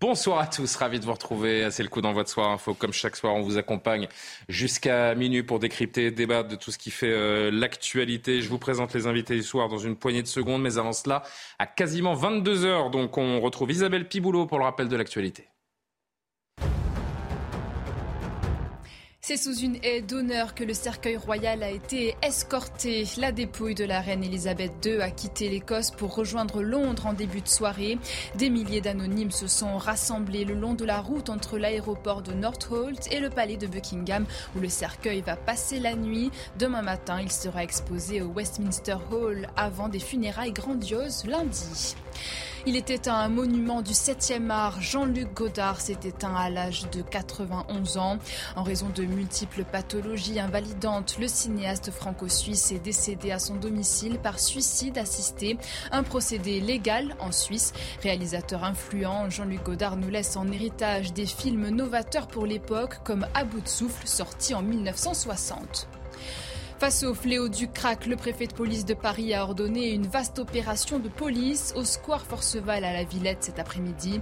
Bonsoir à tous, ravi de vous retrouver. C'est le coup d'envoi de Soir Info. Comme chaque soir, on vous accompagne jusqu'à minuit pour décrypter, débattre de tout ce qui fait euh, l'actualité. Je vous présente les invités du soir dans une poignée de secondes, mais avant cela, à quasiment 22 heures, donc on retrouve Isabelle Piboulot pour le rappel de l'actualité. C'est sous une haie d'honneur que le cercueil royal a été escorté. La dépouille de la reine Elisabeth II a quitté l'Écosse pour rejoindre Londres en début de soirée. Des milliers d'anonymes se sont rassemblés le long de la route entre l'aéroport de Northolt et le palais de Buckingham où le cercueil va passer la nuit. Demain matin, il sera exposé au Westminster Hall avant des funérailles grandioses lundi. Il était un monument du 7e art. Jean-Luc Godard s'est éteint à l'âge de 91 ans. En raison de multiples pathologies invalidantes, le cinéaste franco-suisse est décédé à son domicile par suicide assisté, un procédé légal en Suisse. Réalisateur influent, Jean-Luc Godard nous laisse en héritage des films novateurs pour l'époque comme À bout de souffle, sorti en 1960. Face au fléau du crack, le préfet de police de Paris a ordonné une vaste opération de police au square Forceval à la Villette cet après-midi.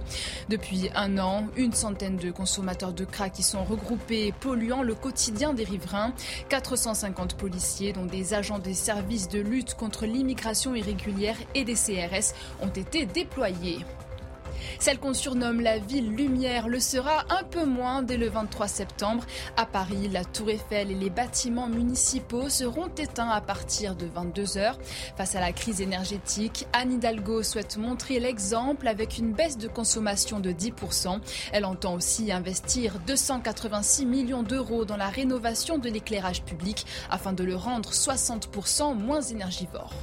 Depuis un an, une centaine de consommateurs de crack y sont regroupés, polluant le quotidien des riverains. 450 policiers, dont des agents des services de lutte contre l'immigration irrégulière et des CRS, ont été déployés. Celle qu'on surnomme la ville lumière le sera un peu moins dès le 23 septembre. À Paris, la tour Eiffel et les bâtiments municipaux seront éteints à partir de 22h. Face à la crise énergétique, Anne Hidalgo souhaite montrer l'exemple avec une baisse de consommation de 10%. Elle entend aussi investir 286 millions d'euros dans la rénovation de l'éclairage public afin de le rendre 60% moins énergivore.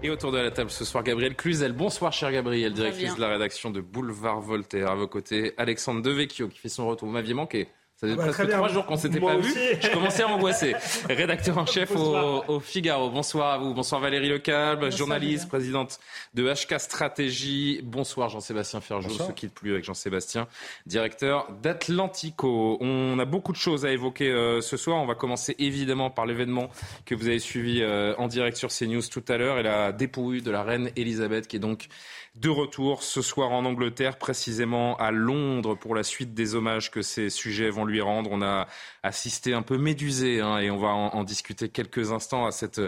Et autour de la table ce soir, Gabriel Cluzel. Bonsoir, cher Gabriel, directrice de la rédaction de Boulevard Voltaire. À vos côtés, Alexandre Devecchio, qui fait son retour. Vous m'aviez manqué. Ça fait ah bah, presque trois jours qu'on s'était pas vu. Je commençais à angoisser. Rédacteur en chef au, Figaro. Bonsoir à vous. Bonsoir Valérie Lecalbe, journaliste, présidente de HK Stratégie. Bonsoir Jean-Sébastien Ferjou, ce qui plus avec Jean-Sébastien, directeur d'Atlantico. On a beaucoup de choses à évoquer euh, ce soir. On va commencer évidemment par l'événement que vous avez suivi euh, en direct sur CNews tout à l'heure et la dépouille de la reine Elisabeth qui est donc de retour ce soir en Angleterre, précisément à Londres, pour la suite des hommages que ces sujets vont lui rendre. On a assisté un peu médusé, hein, et on va en, discuter quelques instants à cette,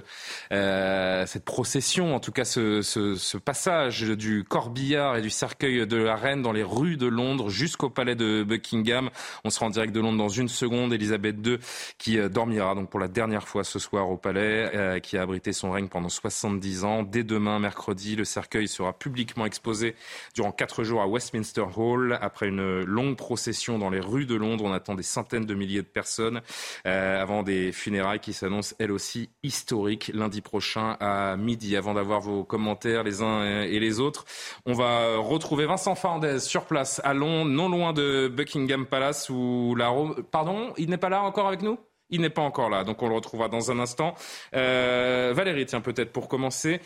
euh, cette procession, en tout cas ce, passage du corbillard et du cercueil de la reine dans les rues de Londres jusqu'au palais de Buckingham. On sera en direct de Londres dans une seconde. Elisabeth II qui euh, dormira donc pour la dernière fois ce soir au palais, euh, qui a abrité son règne pendant 70 ans. Dès demain, mercredi, le cercueil sera publiquement exposé durant quatre jours à Westminster Hall. Après une longue procession dans les rues de Londres, on attend des centaines de milliers de personnes euh, avant des funérailles qui s'annoncent elles aussi historiques lundi prochain à midi. Avant d'avoir vos commentaires les uns et les autres, on va retrouver Vincent Fernandez sur place à Londres, non loin de Buckingham Palace où la... Pardon, il n'est pas là encore avec nous? Il n'est pas encore là, donc on le retrouvera dans un instant. Euh, Valérie, tiens, peut-être pour commencer,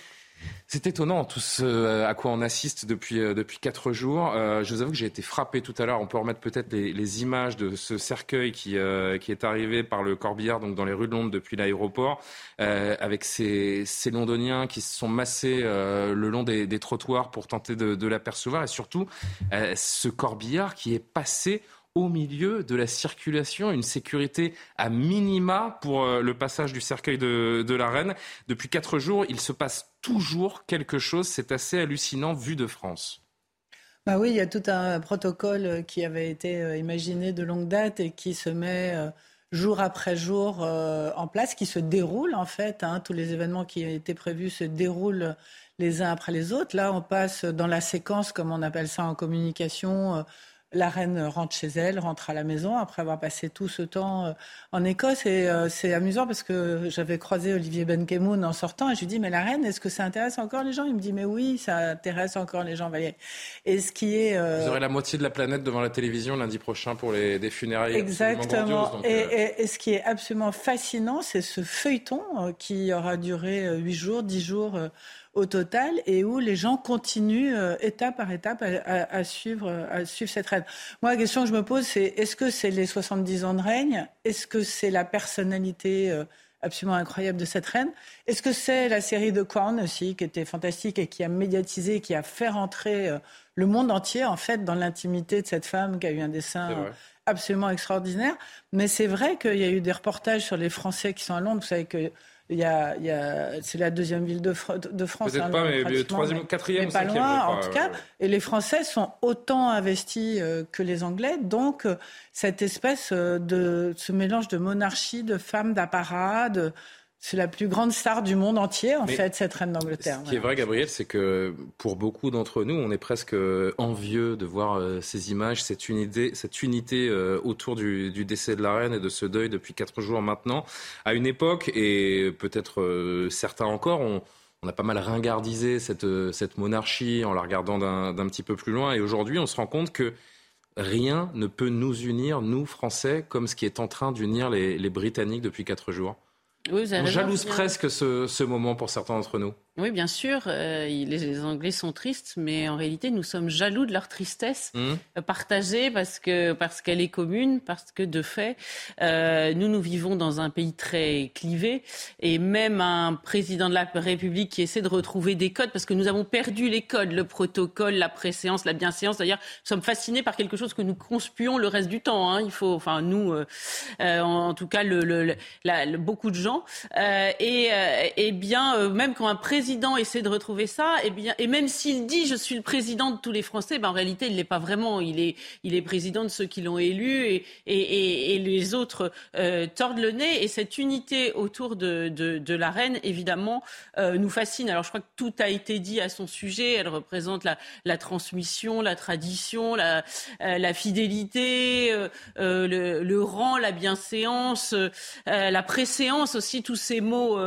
c'est étonnant tout ce euh, à quoi on assiste depuis euh, depuis quatre jours. Euh, je vous avoue que j'ai été frappé tout à l'heure. On peut remettre peut-être les, images de ce cercueil qui qui est arrivé par le corbillard donc dans les rues de Londres depuis l'aéroport, avec ces, ces Londoniens qui se sont massés le long des, trottoirs pour tenter de l'apercevoir et surtout ce corbillard qui est passé au milieu de la circulation, une sécurité à minima pour euh, le passage du cercueil de, la reine. Depuis quatre jours, il se passe toujours quelque chose. C'est assez hallucinant vu de France. Bah oui, il y a tout un protocole qui avait été euh, imaginé de longue date et qui se met euh, jour après jour en place, qui se déroule en fait. Hein. tous les événements qui étaient prévus se déroulent les uns après les autres. Là, on passe dans la séquence, comme on appelle ça en communication la reine rentre chez elle, rentre à la maison après avoir passé tout ce temps euh, en Écosse. Et euh, c'est amusant parce que j'avais croisé Olivier Benkemoun en sortant et je lui dis mais la reine, est-ce que ça intéresse encore les gens? Il me dit mais oui, ça intéresse encore les gens. Et ce qui est euh, vous aurez la moitié de la planète devant la télévision lundi prochain pour les des funérailles. Exactement. et, ce qui est absolument fascinant, c'est ce feuilleton qui aura duré huit jours, dix jours au total et où les gens continuent euh, étape par étape à, suivre, à suivre cette reine. Moi, la question que je me pose, c'est est-ce que c'est les 70 ans de règne? Est-ce que c'est la personnalité euh, absolument incroyable de cette reine? Est-ce que c'est la série de Crown aussi, qui était fantastique et qui a médiatisé, qui a fait rentrer euh, le monde entier, en fait, dans l'intimité de cette femme qui a eu un dessin absolument extraordinaire? Mais c'est vrai qu'il y a eu des reportages sur les Français qui sont à Londres. Vous savez que il y a, il y a, c'est la deuxième ville de, de France. Peut-être hein, pas, mais le troisième, quatrième, mais pas loin, en tout cas. Et les Français sont autant investis euh, que les Anglais. Donc, euh, cette espèce euh, de, ce mélange de monarchie, de femmes d'apparat, de, c'est la plus grande star du monde entier, en fait, cette reine d'Angleterre. Ce qui est vrai, Gabriel, c'est que pour beaucoup d'entre nous, on est presque envieux de voir euh, ces images, cette unité, cette unité euh, autour du, décès de la reine et de ce deuil depuis quatre jours maintenant. À une époque, et peut-être euh, certains encore, on, a pas mal ringardisé cette, cette monarchie en la regardant d'un petit peu plus loin. Et aujourd'hui, on se rend compte que rien ne peut nous unir, nous, Français, comme ce qui est en train d'unir les, les Britanniques depuis quatre jours. Oui, on jalouse presque ce, ce moment pour certains d'entre nous. Oui, bien sûr. Euh, les, Anglais sont tristes, mais en réalité, nous sommes jaloux de leur tristesse mmh. euh, partagée parce que parce qu'elle est commune, parce que de fait, euh, nous nous vivons dans un pays très clivé et même un président de la République qui essaie de retrouver des codes parce que nous avons perdu les codes, le protocole, la préséance, la bienséance. D'ailleurs, nous sommes fascinés par quelque chose que nous conspuons le reste du temps. Hein. Il faut, enfin nous, euh, en, tout cas, le, le, la, beaucoup de gens. et, et bien, même quand un président président de retrouver ça, et, eh bien, et même s'il dit je suis le président de tous les Français, ben en réalité il l'est pas vraiment. Il est, il est président de ceux qui l'ont élu et, et, et, les autres euh, tordent le nez. Et cette unité autour de, de, de la reine, évidemment, euh, nous fascine. Alors je crois que tout a été dit à son sujet. Elle représente la, la transmission, la tradition, la, euh, la fidélité, euh, euh, le, le, rang, la bienséance, la préséance aussi, tous ces mots.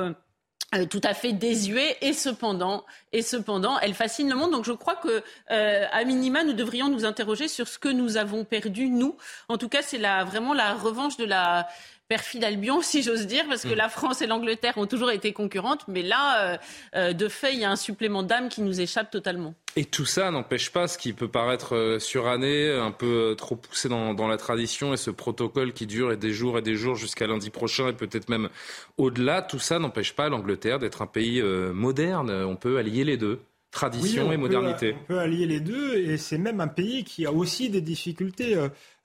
Euh, tout à fait désuet et cependant et cependant elle fascine le monde. Donc je crois que euh, à minima nous devrions nous interroger sur ce que nous avons perdu nous. En tout cas c'est la vraiment la revanche de la perfide Albion, si j'ose dire, parce que mm. la France et l'Angleterre ont toujours été concurrentes, mais là, euh, euh, de fait, il y a un supplément d'âme qui nous échappe totalement. Et tout ça n'empêche pas ce qui peut paraître euh, suranné, un peu trop poussé dans, dans, la tradition et ce protocole qui dure et des jours et des jours jusqu'à lundi prochain et peut-être même au-delà. Tout ça n'empêche pas l'Angleterre d'être un pays moderne. On peut allier les deux tradition et modernité. on peut allier les deux et c'est même un pays qui a aussi des difficultés.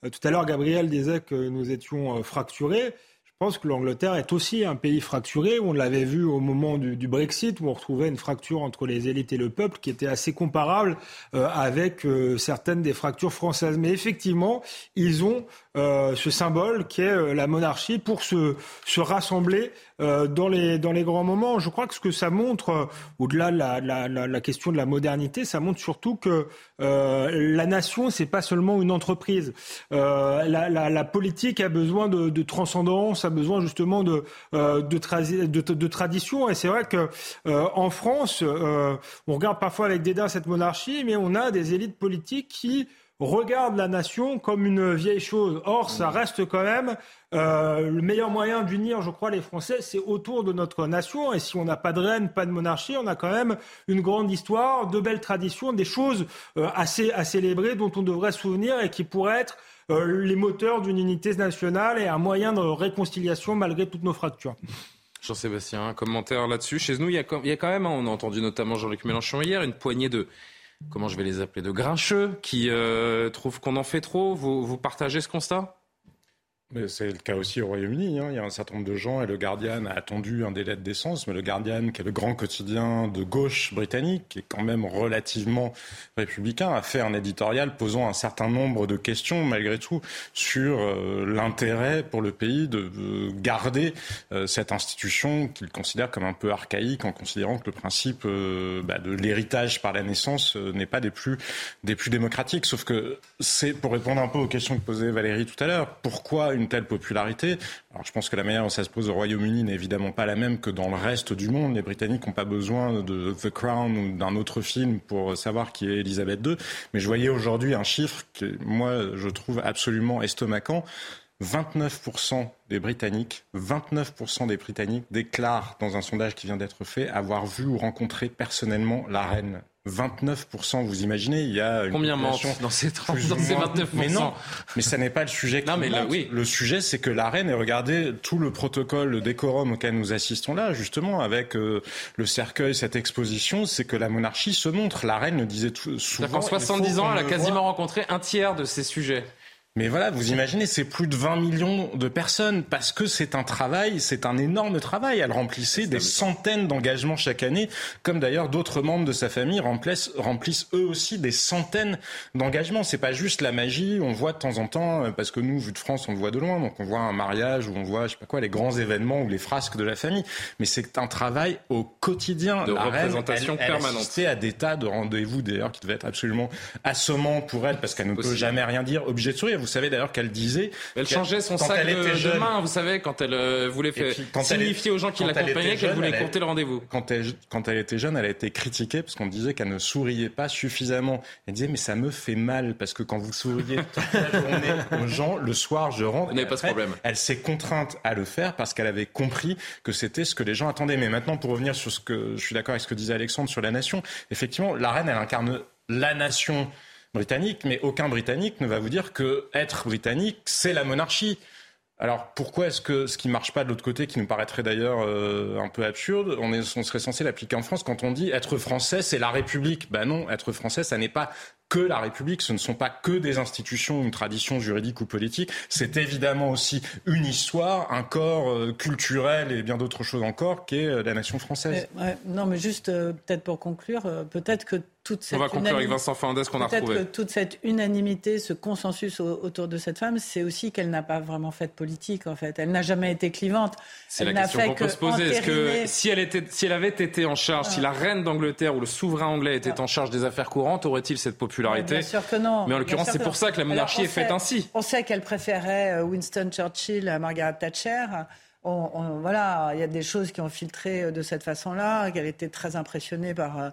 Euh, tout à l'heure, Gabriel disait que nous étions euh, fracturés. Je pense que l'Angleterre est aussi un pays fracturé. On l'avait vu au moment du, Brexit, où on retrouvait une fracture entre les élites et le peuple qui était assez comparable euh, avec certaines des fractures françaises. Mais effectivement, ils ont ce symbole qui est la monarchie pour se rassembler euh, dans, les, dans les grands moments. Je crois que ce que ça montre, au-delà de la, la, la, question de la modernité, ça montre surtout que la nation, c'est pas seulement une entreprise. La, la, politique a besoin de, de, transcendance, a besoin justement de, de, de, de tradition. Et c'est vrai que en France, on regarde parfois avec dédain cette monarchie, mais on a des élites politiques qui regarde la nation comme une vieille chose. Or, ça reste quand même euh, le meilleur moyen d'unir, je crois, les Français, c'est autour de notre nation. Et si on n'a pas de reine, pas de monarchie, on a quand même une grande histoire, de belles traditions, des choses euh, assez à célébrer dont on devrait se souvenir et qui pourraient être euh, les moteurs d'une unité nationale et un moyen de réconciliation malgré toutes nos fractures. Jean-Sébastien, un commentaire là-dessus. Chez nous, il y, a, il y a quand même, hein, on a entendu notamment Jean-Luc Mélenchon hier, une poignée de comment je vais les appeler, de grincheux qui euh, trouvent qu'on en fait trop? Vous, vous partagez ce constat? C'est le cas aussi au Royaume-Uni. Hein. Il y a un certain nombre de gens, et le Guardian a attendu un délai de décence, mais le Guardian, qui est le grand quotidien de gauche britannique, qui est quand même relativement républicain, a fait un éditorial posant un certain nombre de questions, malgré tout, sur euh, l'intérêt pour le pays de garder euh, cette institution qu'il considère comme un peu archaïque, en considérant que le principe euh, bah, de l'héritage par la naissance n'est pas des plus, démocratiques. Sauf que c'est, pour répondre un peu aux questions que posait Valérie tout à l'heure, pourquoi une telle popularité. Alors je pense que la manière dont ça se pose au Royaume-Uni n'est évidemment pas la même que dans le reste du monde. Les Britanniques n'ont pas besoin de The Crown ou d'un autre film pour savoir qui est Elisabeth II. Mais je voyais aujourd'hui un chiffre que moi je trouve absolument estomacant. 29% des Britanniques, 29% des Britanniques déclarent dans un sondage qui vient d'être fait avoir vu ou rencontré personnellement la reine 29%, vous imaginez, il y a une Combien mentent dans ces, 30, dans ces 29% Mais non, mais ça n'est pas le sujet. non, mais là, oui. Le sujet, c'est que la reine, et regardez tout le protocole, le décorum auquel nous assistons là, justement, avec euh, le cercueil, cette exposition, c'est que la monarchie se montre. La reine le disait tout, souvent. En 70 ans, elle a quasiment rencontré un tiers de ces sujets. Mais voilà, vous imaginez, c'est plus de 20 millions de personnes parce que c'est un travail, c'est un énorme travail. Elle remplissait des centaines d'engagements chaque année, comme d'ailleurs d'autres membres de sa famille remplissent, remplissent eux aussi des centaines d'engagements. C'est pas juste la magie, on voit de temps en temps, parce que nous, vu de France, on le voit de loin, donc on voit un mariage ou on voit, je sais pas quoi, les grands événements ou les frasques de la famille. Mais c'est un travail au quotidien. De représentation permanente. Elle à des tas de rendez-vous d'ailleurs qui devaient être absolument assommants pour elle parce qu'elle ne peut jamais rien dire, obligée de sourire. Vous savez d'ailleurs qu'elle disait. Elle changeait son sac de, main, vous savez, quand elle euh, voulait faire, signifier aux gens qui l'accompagnaient qu'elle voulait compter le rendez-vous. Quand elle, quand elle était jeune, elle a été critiquée parce qu'on disait qu'elle ne souriait pas suffisamment. Elle disait, mais ça me fait mal parce que quand vous souriez toute la journée aux gens, le soir, je rentre. Vous pas ce problème. Elle s'est contrainte à le faire parce qu'elle avait compris que c'était ce que les gens attendaient. Mais maintenant, pour revenir sur ce que je suis d'accord avec ce que disait Alexandre sur la nation, effectivement, la reine, elle incarne la nation britannique, mais aucun Britannique ne va vous dire que être britannique, c'est la monarchie. Alors pourquoi est-ce que ce qui marche pas de l'autre côté, qui nous paraîtrait d'ailleurs euh, un peu absurde, on, serait censé l'appliquer en France quand on dit être français, c'est la République? Ben non, être français, ça n'est pas que la République, ce ne sont pas que des institutions, une tradition juridique ou politique, c'est évidemment aussi une histoire, un corps euh, culturel et bien d'autres choses encore qu'est euh, la nation française. non, mais juste peut-être pour conclure, peut-être que toute cette On va conclure avec Vincent Fernandez qu'on a retrouvé. Que toute cette unanimité, ce consensus autour de cette femme, c'est aussi qu'elle n'a pas vraiment fait de politique en fait. Elle n'a jamais été clivante. C'est la question qu'on peut se poser. Est-ce que si elle, était, si elle avait été en charge, si la reine d'Angleterre ou le souverain anglais était en charge des affaires courantes, aurait-il cette popularité Bien sûr que non. Mais en l'occurrence, c'est pour ça que la monarchie est faite ainsi. On sait qu'elle préférait euh, Winston Churchill à Margaret Thatcher. On, voilà, il y a des choses qui ont filtré euh, de cette façon-là, qu'elle était très impressionnée par euh,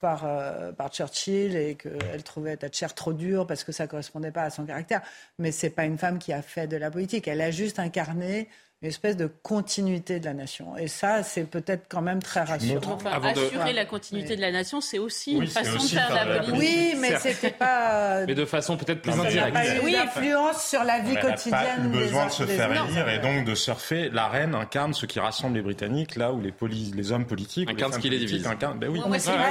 par, euh, par Churchill et qu'elle trouvait Thatcher trop dure parce que ça ne correspondait pas à son caractère. Mais ce n'est pas une femme qui a fait de la politique. Elle a juste incarné une espèce de continuité de la nation. Et ça, c'est peut-être quand même très rassurant. assurer la continuité de la nation, c'est aussi une façon de faire la politique. Oui, mais c'était pas. Mais de façon peut-être plus indirecte. oui, influence sur la vie quotidienne. Elle n'a pas eu besoin de se faire élire et donc de surfer. La reine incarne ce qui rassemble les Britanniques, là où les, les hommes politiques. Incarne ce qui les divise. Incarne... Ben oui. c'est vrai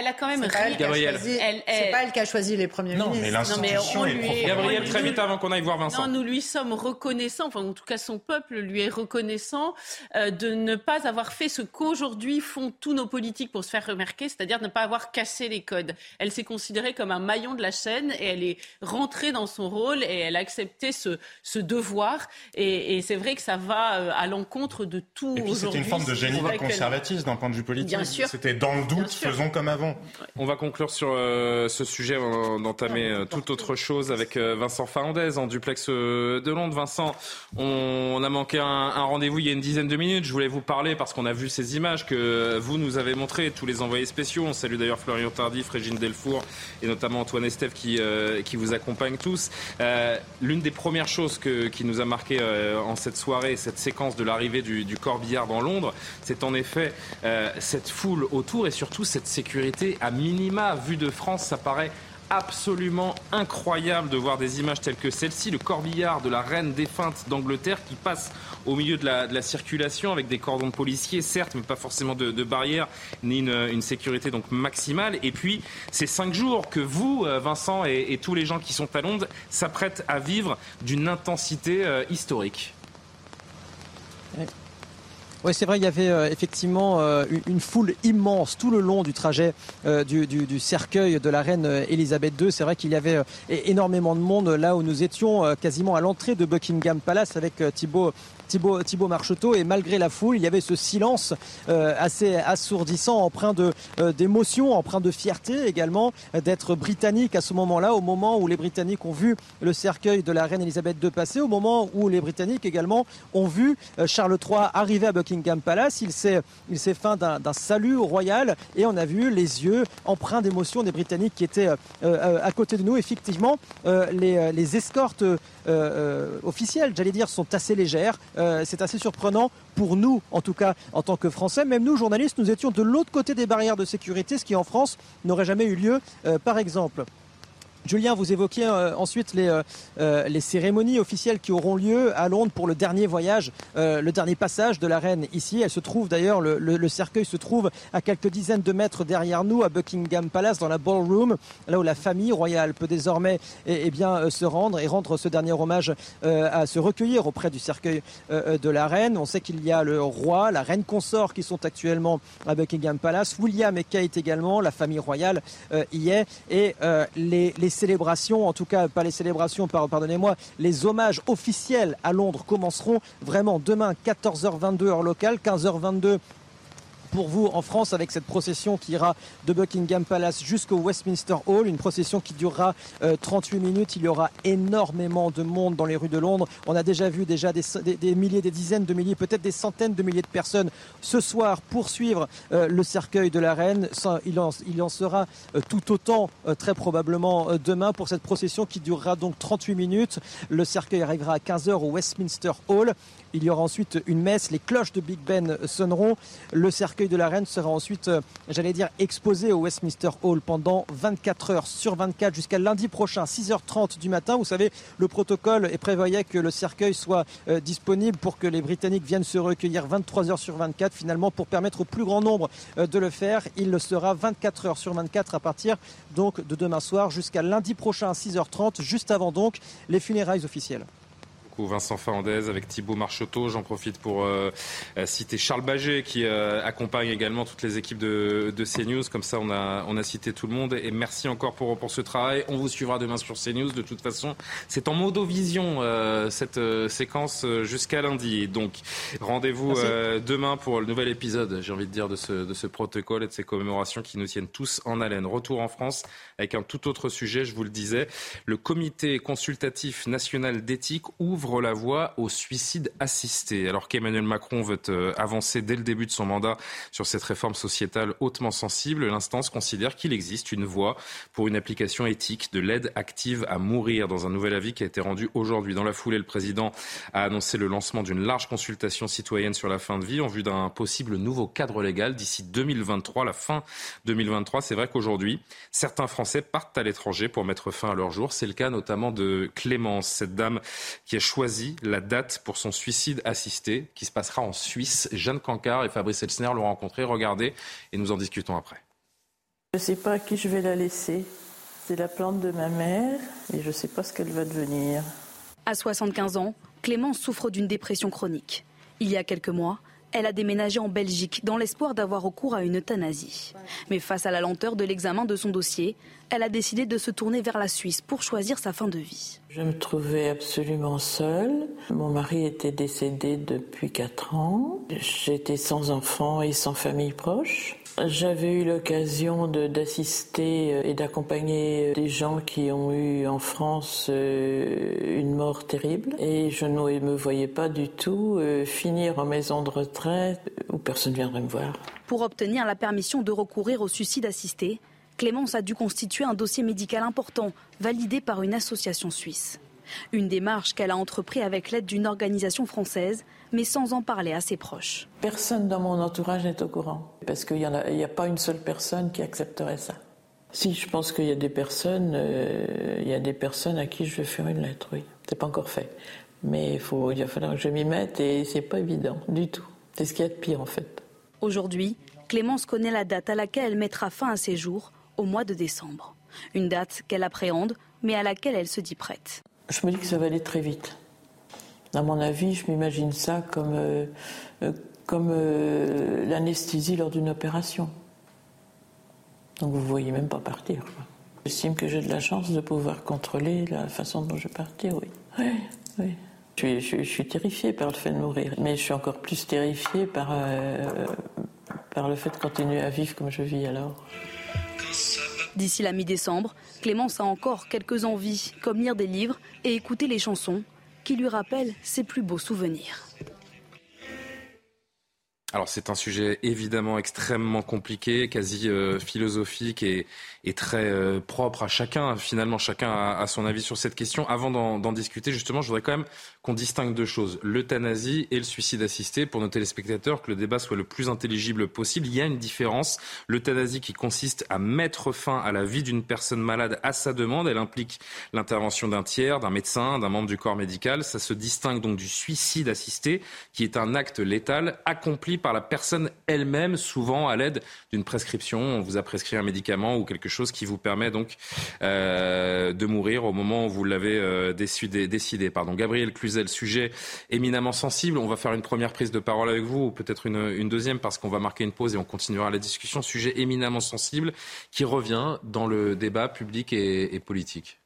elle a quand même. C'est pas elle qui a choisi les premiers ministres. Non, mais l'institution est Gabriel, très vite avant qu'on aille voir Vincent. Non, nous lui sommes reconnaissants, enfin en tout cas son peuple lui est reconnaissant euh, de ne pas avoir fait ce qu'aujourd'hui font tous nos politiques pour se faire remarquer, c'est-à-dire ne pas avoir cassé les codes. Elle s'est considérée comme un maillon de la chaîne et elle est rentrée dans son rôle et elle a accepté ce, ce devoir. Et, c'est vrai que ça va euh, à l'encontre de tout aujourd'hui. C'était une forme de génie conservatisme d'un point de vue politique. Bien sûr. C'était dans le doute, faisons comme avant. On va conclure sur euh, ce sujet, d'entamer toute autre chose avec Vincent Fernandez en duplex de Londres. Vincent, on a manqué un, rendez-vous il y a une dizaine de minutes. Je voulais vous parler parce qu'on a vu ces images que vous nous avez montrées, tous les envoyés spéciaux. On salue d'ailleurs Florian Tardif, Régine Delfour et notamment Antoine Estève qui, euh, vous accompagnent tous. Euh, l'une des premières choses que, qui nous a marqué euh, en cette soirée, cette séquence de l'arrivée du, du, corbillard dans Londres, c'est en effet cette foule autour et surtout cette sécurité à minima. Vue de France, ça paraît absolument incroyable de voir des images telles que celle-ci, le corbillard de la reine défunte d'Angleterre qui passe au milieu de la, circulation avec des cordons policiers, certes, mais pas forcément de, barrières ni une, sécurité donc maximale. Et puis, ces cinq jours que vous, euh, Vincent, et, tous les gens qui sont à Londres s'apprêtent à vivre d'une intensité euh, historique. C'est vrai, il y avait euh, effectivement euh, une, foule immense tout le long du trajet euh, du, cercueil de la reine Elisabeth II. C'est vrai qu'il y avait énormément de monde là où nous étions, quasiment à l'entrée de Buckingham Palace avec Thibault Thibaut, Thibaut Marcheteau. Et malgré la foule, il y avait ce silence euh, assez assourdissant, empreint de, euh, d'émotion, empreint de fierté également, d'être britannique à ce moment-là, au moment où les Britanniques ont vu le cercueil de la reine Elisabeth II passer, au moment où les Britanniques également ont vu euh, Charles III arriver à Buckingham Palace. Il s'est, fait d'un, salut royal et on a vu les yeux empreints d'émotion des Britanniques qui étaient à côté de nous. Effectivement, les, les escortes officielles, j'allais dire, sont assez légères. Euh, c'est assez surprenant pour nous, en tout cas en tant que Français. Même nous, journalistes, nous étions de l'autre côté des barrières de sécurité, ce qui en France n'aurait jamais eu lieu, euh, par exemple. Julien, vous évoquiez euh, ensuite les, euh, euh, les, cérémonies officielles qui auront lieu à Londres pour le dernier voyage, le dernier passage de la reine ici. Elle se trouve d'ailleurs, le, cercueil se trouve à quelques dizaines de mètres derrière nous, à Buckingham Palace, dans la ballroom, là où la famille royale peut désormais eh, eh se rendre et rendre ce dernier hommage à se recueillir auprès du cercueil de la reine. On sait qu'il y a le roi, la reine consort qui sont actuellement à Buckingham Palace, William et Kate également, la famille royale y est, et les célébrations, en tout cas pas les célébrations, pardonnez-moi, les hommages officiels à Londres commenceront vraiment demain 14h22 heure locale, 15h22 pour vous en France avec cette procession qui ira de Buckingham Palace jusqu'au Westminster Hall, une procession qui durera 38 euh, minutes. Il y aura énormément de monde dans les rues de Londres. On a déjà vu déjà des, milliers, des dizaines de milliers, peut-être des centaines de milliers de personnes ce soir poursuivre euh, le cercueil de la reine. Il en, il en sera euh, tout autant très probablement demain pour cette procession qui durera donc 38 minutes. Le cercueil arrivera à 15h au Westminster Hall. Il y aura ensuite une messe, les cloches de Big Ben sonneront. Le cercueil de la reine sera ensuite, euh, j'allais dire, exposé au Westminster Hall pendant 24 heures sur 24 jusqu'à lundi prochain, 6h30 du matin. Vous savez, le protocole prévoyait que le cercueil soit euh, disponible pour que les Britanniques viennent se recueillir 23 heures sur 24. Finalement, pour permettre au plus grand nombre euh, de le faire, il le sera 24 heures sur 24 à partir donc de demain soir jusqu'à lundi prochain à 6h30, juste avant donc les funérailles officielles. Vincent Fernandez, avec Thibault Marcheteau. J'en profite pour euh, euh, citer Charles Baget qui euh, accompagne également toutes les équipes de, de, CNews. Comme ça, on a, on a cité tout le monde. Et merci encore pour, pour ce travail. On vous suivra demain sur CNews. De toute façon, c'est en modovision cette séquence jusqu'à lundi. Donc, rendez-vous demain pour le nouvel épisode, j'ai envie de dire, de ce, de ce protocole et de ces commémorations qui nous tiennent tous en haleine. Retour en France avec un tout autre sujet, je vous le disais. Le comité consultatif national d'éthique ouvre la voie au suicide assisté. Alors qu'Emmanuel Macron veut euh, avancer dès le début de son mandat sur cette réforme sociétale hautement sensible, l'instance considère qu'il existe une voie pour une application éthique de l'aide active à mourir dans un nouvel avis qui a été rendu aujourd'hui. Dans la foulée, le président a annoncé le lancement d'une large consultation citoyenne sur la fin de vie en vue d'un possible nouveau cadre légal d'ici 2023, la fin 2023. C'est vrai qu'aujourd'hui, certains Français partent à l'étranger pour mettre fin à leur jour. C'est le cas notamment de Clémence, cette dame qui a choisi choisi la date pour son suicide assisté qui se passera en Suisse. Jeanne Cancard et Fabrice Elsner l'ont rencontré. Regardez et nous en discutons après. Je ne sais pas à qui je vais la laisser. C'est la plante de ma mère et je ne sais pas ce qu'elle va devenir. À 75 ans, Clémence souffre d'une dépression chronique. Il y a quelques mois, elle a déménagé en Belgique dans l'espoir d'avoir recours à une euthanasie. Mais face à la lenteur de l'examen de son dossier, elle a décidé de se tourner vers la Suisse pour choisir sa fin de vie. Je me trouvais absolument seule. Mon mari était décédé depuis 4 ans. J'étais sans enfants et sans famille proche. J'avais eu l'occasion d'assister euh, et d'accompagner des gens qui ont eu en France euh, une mort terrible et je ne me voyais pas du tout euh, finir en maison de retraite où personne ne viendrait me voir. Pour obtenir la permission de recourir au suicide assisté, Clémence a dû constituer un dossier médical important validé par une association suisse. Une démarche qu'elle a entreprise avec l'aide d'une organisation française, mais sans en parler à ses proches. Personne dans mon entourage n'est au courant, parce qu'il n'y a, a, pas une seule personne qui accepterait ça. Si, je pense qu'il y a des personnes, euh, il y a des personnes à qui je vais faire une lettre, oui. C'est pas encore fait. Mais il, faut, il va falloir que je m'y mette et c'est pas évident du tout. C'est ce qu'il y a de pire en fait. Aujourd'hui, Clémence connaît la date à laquelle elle mettra fin à ses jours, au mois de décembre. Une date qu'elle appréhende, mais à laquelle elle se dit prête. Je me dis que ça va aller très vite. À mon avis, je m'imagine ça comme, euh, euh, comme l'anesthésie lors d'une opération. Donc vous ne voyez même pas partir. J'estime que j'ai de la chance de pouvoir contrôler la façon dont je vais partir, oui. Oui. Je suis, terrifiée par le fait de mourir, mais je suis encore plus terrifiée par, euh, par le fait de continuer à vivre comme je vis alors. D'ici la mi-décembre, Clémence a encore quelques envies, comme lire des livres et écouter les chansons qui lui rappellent ses plus beaux souvenirs. Alors c'est un sujet évidemment extrêmement compliqué, quasi euh, philosophique et, et très euh, propre à chacun. Finalement, chacun a, son avis sur cette question. Avant d'en discuter, justement, je voudrais quand même qu'on distingue deux choses l'euthanasie et le suicide assisté pour nos téléspectateurs, que le débat soit le plus intelligible possible. Il y a une différence. L'euthanasie qui consiste à mettre fin à la vie d'une personne malade à sa demande, elle implique l'intervention d'un tiers, d'un médecin, d'un membre du corps médical. Ça se distingue donc du suicide assisté, qui est un acte létal accompli par la personne elle-même, souvent à l'aide d'une prescription. On vous a prescrit un médicament ou quelque chose qui vous permet donc euh, de mourir au moment où vous l'avez euh, décidé, décidé. Pardon. Gabriel Cluzel, sujet éminemment sensible. On va faire une première prise de parole avec vous, ou peut-être une, une deuxième, parce qu'on va marquer une pause et on continuera la discussion. Sujet éminemment sensible qui revient dans le débat public et, et politique.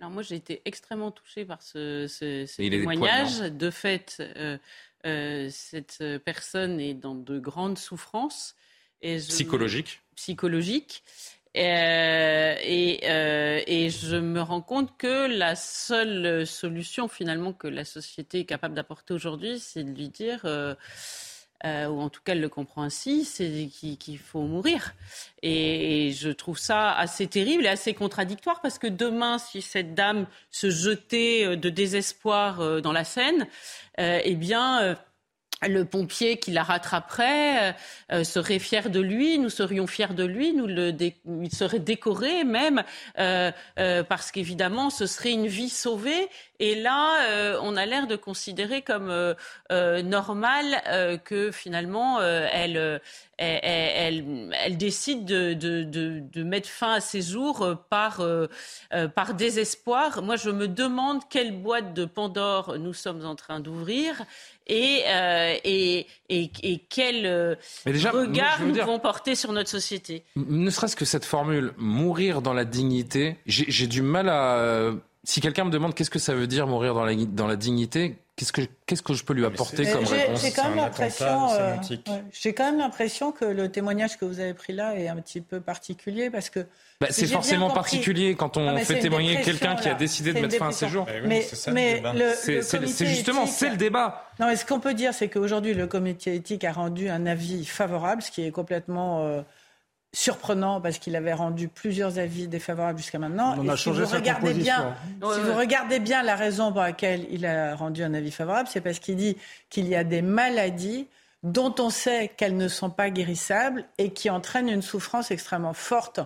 Alors moi, j'ai été extrêmement touchée par ce, ce, ce témoignage. De fait, euh, euh, cette personne est dans de grandes souffrances. Et. Psychologiques. Euh, et, euh, et, je me rends compte que la seule solution finalement que la société est capable d'apporter aujourd'hui, c'est de lui dire, euh, ou en tout cas elle le comprend ainsi, c'est qu'il faut mourir. Et, je trouve ça assez terrible et assez contradictoire parce que demain, si cette dame se jetait de désespoir dans la Seine, eh bien le pompier qui la rattraperait euh, euh, serait fier de lui, nous serions fiers de lui, nous le il serait décoré même, euh, parce qu'évidemment ce serait une vie sauvée. Et là, on a l'air de considérer comme normal que finalement elle, elle, elle, décide de, de, de, de, mettre fin à ses jours par, par désespoir. Moi, je me demande quelle boîte de Pandore nous sommes en train d'ouvrir et, euh, et, et, et, quel euh, regard nous vont porter sur notre société. Ne serait-ce que cette formule, mourir dans la dignité, j'ai du mal à... Si quelqu'un me demande qu'est-ce que ça veut dire mourir dans la, dans la dignité, qu'est-ce que, qu'est-ce que je peux lui apporter comme réponse J'ai quand même l'impression, euh, j'ai quand même l'impression que le témoignage que vous avez pris là est un petit peu particulier parce que bah, c'est forcément particulier quand on fait témoigner quelqu'un qui a décidé de mettre fin à ses jours. Mais, mais c'est justement, c'est le débat. Non, ce qu'on peut dire, c'est qu'aujourd'hui, le comité éthique a rendu un avis favorable, ce qui est complètement euh, surprenant parce qu'il avait rendu plusieurs avis défavorables jusqu'à maintenant. On a si changé vous regardez bien, si vous regardez bien la raison pour laquelle il a rendu un avis favorable, c'est parce qu'il dit qu'il y a des maladies dont on sait qu'elles ne sont pas guérissables et qui entraînent une souffrance extrêmement forte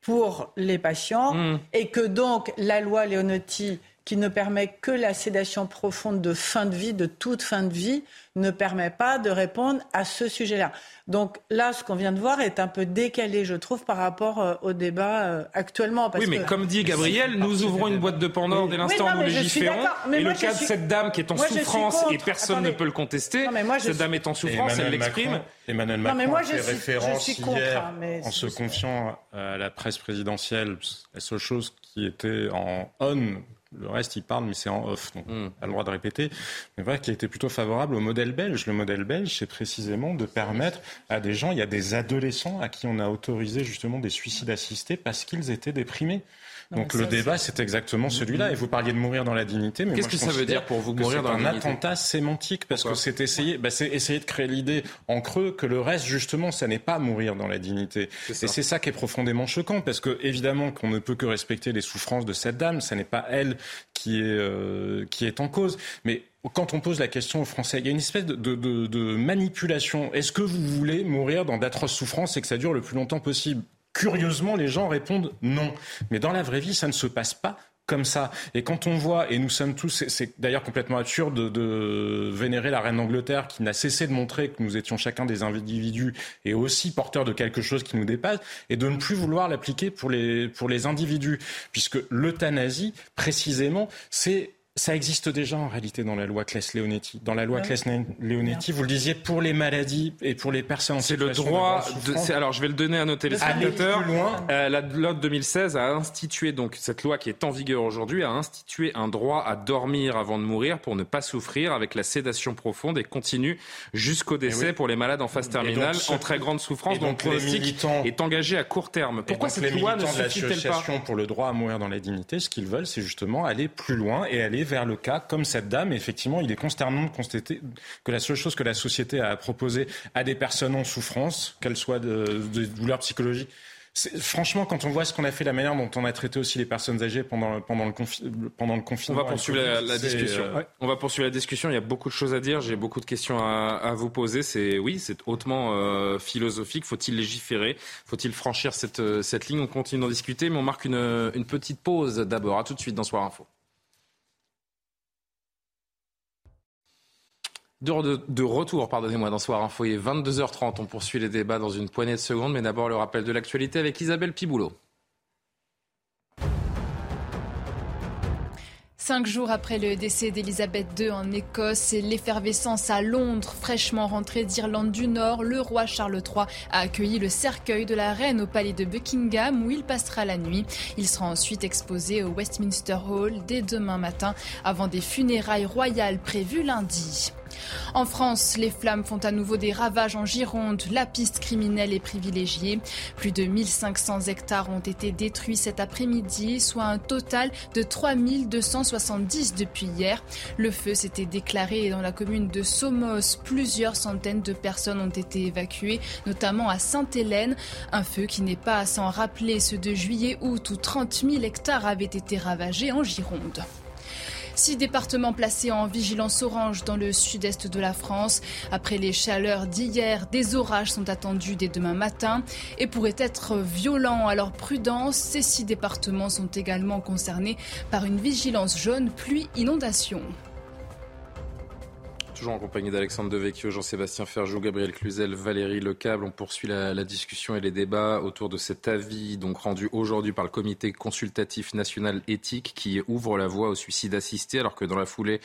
pour les patients mmh. et que donc la loi Leonetti qui ne permet que la sédation profonde de fin de vie, de toute fin de vie, ne permet pas de répondre à ce sujet-là. Donc là, ce qu'on vient de voir est un peu décalé, je trouve, par rapport euh, au débat euh, actuellement. oui, mais comme dit Gabriel, nous ouvrons une boîte de Pandore dès l'instant où nous légiférons. Et le cas de cette dame qui est en souffrance et personne ne peut le contester, cette dame est en souffrance, elle l'exprime. Emmanuel Macron mais moi, a fait référence hier hein, en se confiant à la presse présidentielle, la seule chose qui était en on le reste, il parle, mais c'est en off, donc mm. pas le droit de répéter. Mais voilà, qui a été plutôt favorable au modèle belge. Le modèle belge, c'est précisément de permettre à des gens, il y a des adolescents à qui on a autorisé justement des suicides assistés parce qu'ils étaient déprimés. Donc le débat, c'est exactement celui-là. Et vous parliez de mourir dans la dignité. Qu'est-ce que ça veut dire pour vous mourir dans la dignité C'est un attentat sémantique parce que c'est essayer, bah, c'est essayer de créer l'idée en creux que le reste, justement, ça n'est pas mourir dans la dignité. Et c'est ça qui est profondément choquant parce que évidemment qu'on ne peut que respecter les souffrances de cette dame. Ce n'est pas elle qui est euh, qui est en cause, mais quand on pose la question aux Français, il y a une espèce de, de manipulation. Est-ce que vous voulez mourir dans d'atroces souffrances et que ça dure le plus longtemps possible? Curieusement, les gens répondent non. Mais dans la vraie vie, ça ne se passe pas comme ça. Et quand on voit, et nous sommes tous, c'est d'ailleurs complètement absurde de, vénérer la reine d'Angleterre qui n'a cessé de montrer que nous étions chacun des individus et aussi porteurs de quelque chose qui nous dépasse, et de ne plus vouloir l'appliquer pour les, pour les individus. Puisque l'euthanasie, précisément, c'est ça existe déjà en réalité dans la loi Claes-Leonetti. Dans la loi Claes-Leonetti, vous le disiez, pour les maladies et pour les personnes en C'est le droit. De, alors, je vais le donner à nos téléspectateurs. Euh, la loi de 2016 a institué donc cette loi qui est en vigueur aujourd'hui a institué un droit à dormir avant de mourir pour ne pas souffrir avec la sédation profonde et continue jusqu'au décès pour les malades en phase terminale en très grande souffrance. Donc, le pronostic est engagé à court terme. Pourquoi cette loi ne suffit-elle pas pour le droit à mourir dans la dignité, ce qu'ils veulent, c'est justement aller plus loin et aller vers le cas comme cette dame. Et effectivement, il est consternant de constater que la seule chose que la société a proposé à des personnes en souffrance, qu'elles soient de, de douleurs psychologiques, Franchement, quand on voit ce qu'on a fait, la manière dont on a traité aussi les personnes âgées pendant, pendant, le, pendant le confinement. On va poursuivre la, discussion. Euh, on va poursuivre la discussion. Il y a beaucoup de choses à dire. J'ai beaucoup de questions à, à vous poser. C'est oui, c'est hautement euh, philosophique. Faut-il légiférer? Faut-il franchir cette, euh, cette ligne? On continue d'en discuter, mais on marque une, une petite pause d'abord. À tout de suite dans Soir Info. De, retour, pardonnez-moi, dans Soir Info, il est 22h30. On poursuit les débats dans une poignée de secondes, mais d'abord le rappel de l'actualité avec Isabelle Piboulot. Cinq jours après le décès d'Elisabeth II en Écosse et l'effervescence à Londres, fraîchement rentré d'Irlande du Nord, le roi Charles III a accueilli le cercueil de la reine au palais de Buckingham où il passera la nuit. Il sera ensuite exposé au Westminster Hall dès demain matin avant des funérailles royales prévues lundi. En France, les flammes font à nouveau des ravages en Gironde. La piste criminelle est privilégiée. Plus de 1500 hectares ont été détruits cet après-midi, soit un total de 3270 depuis hier. Le feu s'était déclaré dans la commune de Somos. Plusieurs centaines de personnes ont été évacuées, notamment à Sainte-Hélène. Un feu qui n'est pas à s'en rappeler, ce de juillet-août où 30 000 hectares avaient été ravagés en Gironde. Six départements placés en vigilance orange dans le sud-est de la France. Après les chaleurs d'hier, des orages sont attendus dès demain matin et pourraient être violents. Alors prudence, ces six départements sont également concernés par une vigilance jaune pluie-inondation. Toujours en compagnie d'Alexandre Devecchio, Jean-Sébastien Ferjou, Gabriel Cluzel, Valérie Lecable. On poursuit la, la, discussion et les débats autour de cet avis donc rendu aujourd'hui par le Comité consultatif national éthique qui ouvre la voie au suicide assisté alors que dans la foulée,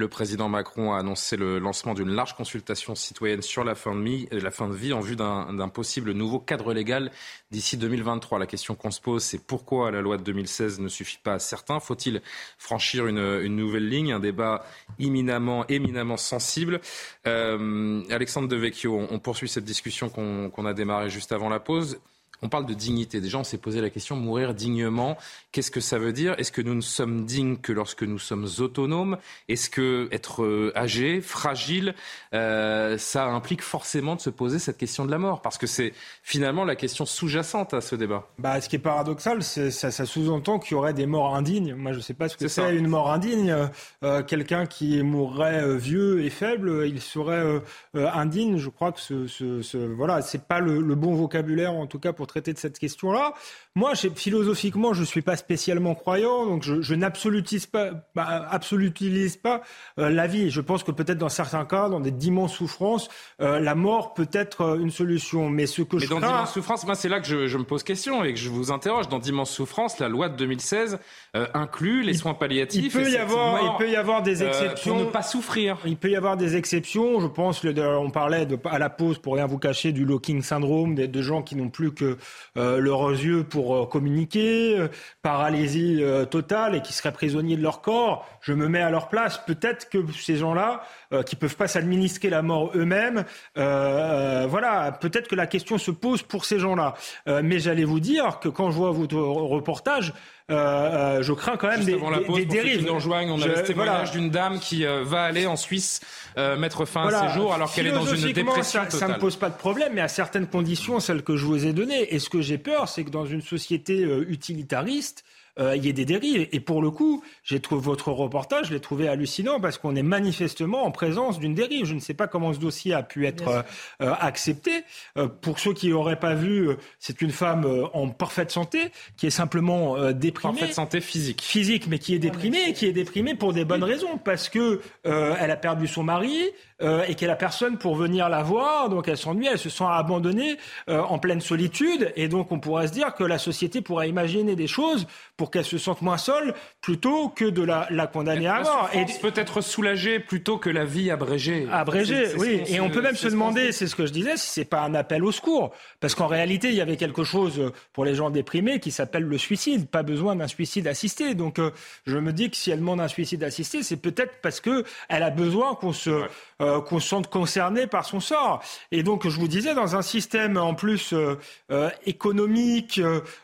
le président Macron a annoncé le lancement d'une large consultation citoyenne sur la fin de, de vie en vue d'un possible nouveau cadre légal d'ici 2023. La question qu'on se pose, c'est pourquoi la loi de 2016 ne suffit pas à certains? Faut-il franchir une, nouvelle ligne? Un débat éminemment, sensible. Euh, Alexandre Devecchio, on, poursuit cette discussion qu'on qu a démarrée juste avant la pause. On parle de dignité. Déjà, on s'est posé la question mourir dignement. Qu'est-ce que ça veut dire? Est-ce que nous ne sommes dignes que lorsque nous sommes autonomes? Est-ce que être euh, âgé, fragile, euh, ça implique forcément de se poser cette question de la mort? Parce que c'est finalement la question sous-jacente à ce débat. Bah, ce qui est paradoxal, c'est ça, ça sous-entend qu'il y aurait des morts indignes. Moi, je ne sais pas ce que c'est une mort indigne. Euh, Quelqu'un qui mourrait vieux et faible, il serait euh, indigne. Je crois que ce, ce, ce voilà, c'est pas le, le bon vocabulaire en tout cas pour traiter de cette question-là. Moi, philosophiquement, je ne suis pas spécialement croyant, donc je, je n'absolutise pas, bah, absolutise pas euh, la vie. Je pense que peut-être dans certains cas, dans des d'immenses souffrances, euh, la mort peut être euh, une solution. Mais ce que Mais je dans d'immenses souffrances, moi, c'est là que je, je, me pose question et que je vous interroge. Dans d'immenses souffrances, la loi de 2016 euh, inclut les soins palliatifs. Il peut y avoir, il peut y avoir des exceptions pour ne pas souffrir. Il peut y avoir des exceptions. Je pense, le, on parlait de, à la pause, pour rien vous cacher, du locking syndrome, de, de gens qui n'ont plus que leurs yeux pour pour euh, communiquer, euh, paralysie euh, totale et qui seraient prisonniers de leur corps. Je me mets à leur place. Peut-être que ces gens-là, qui peuvent pas s'administrer la mort eux-mêmes, voilà, peut-être que la question se pose pour ces gens-là. mais j'allais vous dire que quand je vois votre reportage, euh, euh, je crains quand même des, avant la pause, des, dérives. Nous rejoignent, on a le témoignage voilà. d'une dame qui euh, va aller en Suisse euh, mettre fin voilà. à ses jours alors qu'elle est dans une dépression ça, totale. Ça ne pose pas de problème, mais à certaines conditions, celles que je vous ai données. Et ce que j'ai peur, c'est que dans une société utilitariste, euh, il y ait des dérives. Et pour le coup, j'ai trouvé votre reportage, je l'ai trouvé hallucinant parce qu'on est manifestement en présence d'une dérive. Je ne sais pas comment ce dossier a pu être euh, euh, accepté. pour ceux qui n'auraient pas vu, c'est une femme en parfaite santé qui est simplement déprimée. Parfaite santé physique. Physique, mais qui est déprimée, qui est déprimée pour des bonnes raisons, parce que elle a perdu son mari et qu'elle a personne pour venir la voir, donc elle s'ennuie, elle se sent abandonnée en pleine solitude, et donc on pourrait se dire que la société pourrait imaginer des choses pour qu'elle se sente moins seule plutôt que de la, la condamner à mort. Et peut être soulagée plutôt que la vie abrégée. Abrégée, oui. Et on peut même se demander, c'est ce que je disais, si c'est pas un appel au secours. Parce qu'en réalité, il y avait quelque chose pour les gens déprimés qui s'appelle le suicide. Pas besoin d'un suicide assisté. Donc, euh, je me dis que si elle demande un suicide assisté, c'est peut-être parce que elle a besoin qu'on se, euh, qu'on se sente concerné par son sort. Et donc, je vous disais, dans un système en plus euh, économique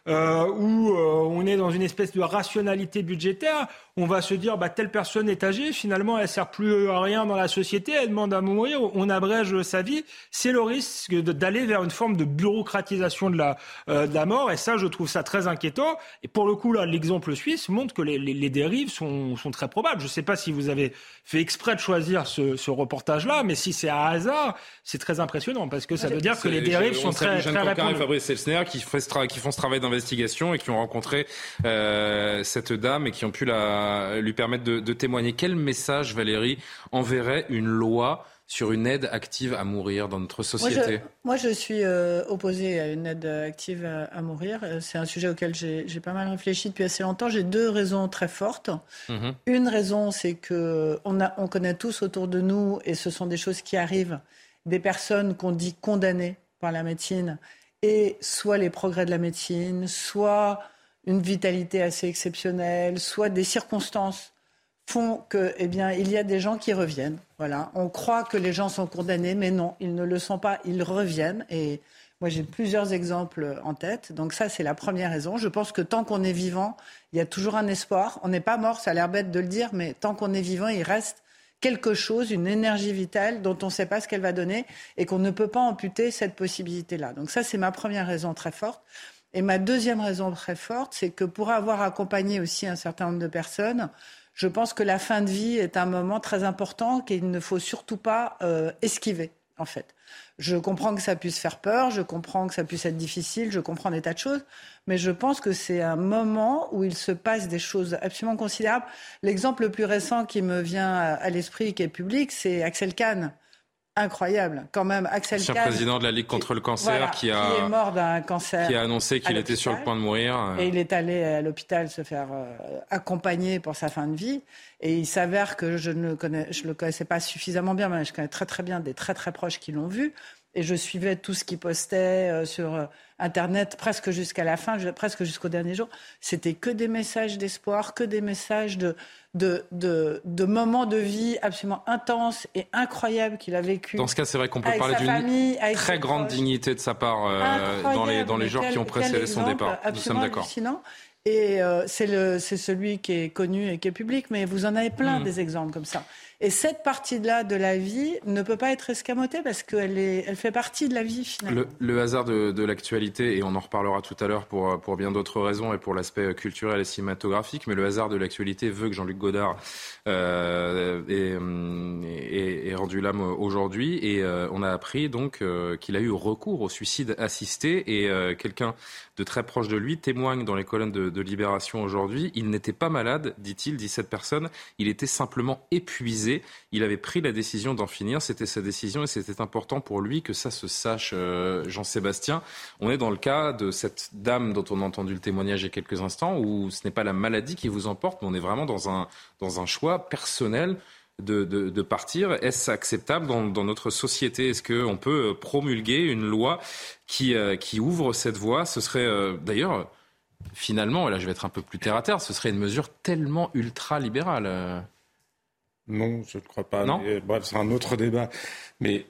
où on est dans une espèce de rationalité budgétaire, on va se dire bah, telle personne est âgée, finalement elle sert plus à rien dans la société, elle demande à mourir, on abrège sa vie. C'est le risque d'aller vers une forme de bureaucratisation de la, euh, de la mort, et ça je trouve ça très inquiétant. Et pour le coup là, l'exemple suisse montre que les, les, dérives sont, sont, très probables. Je ne sais pas si vous avez fait exprès de choisir ce, ce reportage-là, mais si c'est à hasard, c'est très impressionnant parce que ça veut dire que les dérives sont très, très répandues. et Fabrice Elsner qui, qui font ce travail d'investigation et qui ont rencontré euh, cette dame et qui ont pu la, lui permettre de, de témoigner. Quel message, Valérie, enverrait une loi sur une aide active à mourir dans notre société? Moi, je, suis euh, opposée à une aide active à, mourir. Euh, c'est un sujet auquel j'ai pas mal réfléchi depuis assez longtemps. J'ai deux raisons très fortes. Mhm. Une raison, c'est que on, a, on connaît tous autour de nous, et ce sont des choses qui arrivent, des personnes qu'on dit condamnées par la médecine, et soit les progrès de la médecine, soit une vitalité assez exceptionnelle, soit des circonstances font que, eh bien, il y a des gens qui reviennent. Voilà, on croit que les gens sont condamnés, mais non, ils ne le sont pas. Ils reviennent. Et moi, j'ai plusieurs exemples en tête. Donc ça, c'est la première raison. Je pense que tant qu'on est vivant, il y a toujours un espoir. On n'est pas mort, ça a l'air bête de le dire, mais tant qu'on est vivant, il reste quelque chose, une énergie vitale dont on ne sait pas ce qu'elle va donner et qu'on ne peut pas amputer cette possibilité-là. Donc ça, c'est ma première raison très forte. Et ma deuxième raison très forte, c'est que pour avoir accompagné aussi un certain nombre de personnes, je pense que la fin de vie est un moment très important qu'il ne faut surtout pas euh, esquiver, en fait. Je comprends que ça puisse faire peur, je comprends que ça puisse être difficile, je comprends des tas de choses, mais je pense que c'est un moment où il se passe des choses absolument considérables. L'exemple le plus récent qui me vient à l'esprit, qui est public, c'est Axel Kahn incroyable. Quand même, Axel Ancien président de la Ligue contre le cancer qui, a, est mort d'un cancer. Qui a annoncé qu'il était sur le point de mourir. Et il est allé à l'hôpital se faire euh, accompagner pour sa fin de vie. Et il s'avère que je ne connais, je le connaissais pas suffisamment bien, mais je connais très très bien des très très proches qui l'ont vu. Et je suivais tout ce qu'il postait euh, sur euh, Internet presque jusqu'à la fin, presque jusqu'au dernier jour. C'était que des messages d'espoir, que des messages de, de, de, moments de vie absolument intenses et incroyables qu'il a vécu. Dans ce cas, c'est vrai qu'on peut parler d'une très grande dignité de sa part euh, dans, les, dans les jours qui ont précédé son départ. Nous sommes d'accord. Et euh, c'est celui qui est connu et qui est public, mais vous en avez plein hmm. des exemples comme ça. Et cette partie-là de la vie ne peut pas être escamotée parce qu'elle elle fait partie de la vie finalement. Le, hasard de, l'actualité, et on en reparlera tout à l'heure pour, pour bien d'autres raisons et pour l'aspect culturel et cinématographique, mais le hasard de l'actualité veut que Jean-Luc Godard euh, est, rendu l'âme aujourd'hui. Et euh, on a appris donc euh, qu'il a eu recours au suicide assisté et euh, quelqu'un de très proche de lui témoigne dans les colonnes de, de Libération aujourd'hui. Il n'était pas malade, dit-il, dit cette personne. Il était simplement épuisé il avait pris la décision d'en finir. C'était sa décision et c'était important pour lui que ça se sache, euh, Jean-Sébastien. On est dans le cas de cette dame dont on a entendu le témoignage il y a quelques instants, où ce n'est pas la maladie qui vous emporte, mais on est vraiment dans un, dans un choix personnel. De, partir. Est-ce acceptable dans, notre société? Est-ce qu'on peut promulguer une loi qui, euh, qui ouvre cette voie? Ce serait euh, d'ailleurs, finalement, et là je vais être un peu plus terre à terre, ce serait une mesure tellement ultra-libérale. Non, je ne crois pas. bref, c'est un autre débat. Mais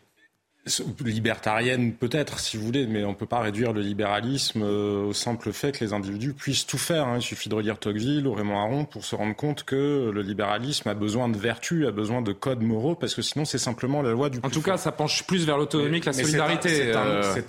libertarienne peut-être, si vous voulez, mais on ne peut pas réduire le libéralisme euh, au simple fait que les individus puissent tout faire. Hein. Il suffit de relire Tocqueville ou Raymond Aron pour se rendre compte que le libéralisme a besoin de vertus, a besoin de codes moraux, parce que sinon c'est simplement la loi du En tout cas, ça penche plus vers l'autonomie que la solidarité. C'est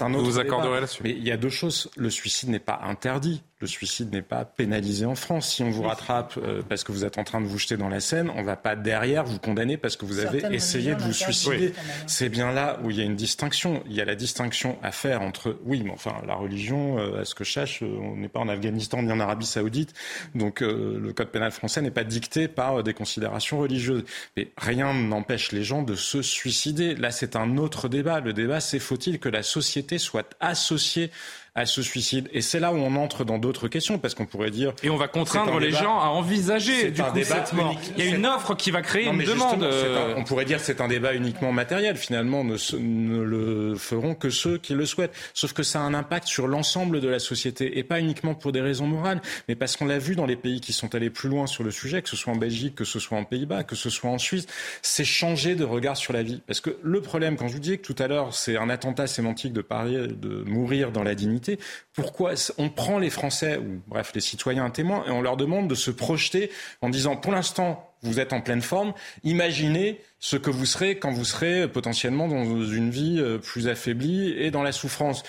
un, euh, autre Vous accorderez là-dessus. Mais il y a deux choses. Le suicide n'est pas interdit le suicide n'est pas pénalisé en France. Si on vous rattrape euh, parce que vous êtes en train de vous jeter dans la Seine, on ne va pas derrière vous condamner parce que vous avez essayé de vous suicider. C'est bien là où il y a une distinction. Il y a la distinction à faire entre, oui, mais enfin, la religion, euh, à ce que je cherche, euh, on n'est pas en Afghanistan ni en Arabie Saoudite, donc le code pénal français n'est pas dicté par des considérations religieuses. Mais rien n'empêche les gens de se suicider. Là, c'est un autre débat. Le débat, c'est faut-il que la société soit associée à ce suicide. Et c'est là où on entre dans d'autres questions, parce qu'on pourrait dire... Et on va contraindre les gens à envisager du coup, cette mort. Il y a une offre qui va créer une demande. Euh, on pourrait dire que c'est un débat uniquement matériel. Finalement, ne, ne, le feront que ceux qui le souhaitent. Sauf que ça a un impact sur l'ensemble de la société, et pas uniquement pour des raisons morales, mais parce qu'on l'a vu dans les pays qui sont allés plus loin sur le sujet, que ce soit en Belgique, que ce soit en Pays-Bas, que ce soit en Suisse, c'est changer de regard sur la vie. Parce que le problème, quand je vous disais que tout à l'heure, c'est un attentat sémantique de parler de mourir dans la dignité, pourquoi on prend les Français, ou bref les citoyens témoins, et on leur demande de se projeter en disant pour l'instant vous êtes en pleine forme, imaginez ce que vous serez quand vous serez potentiellement dans une vie euh, plus affaiblie et dans la souffrance.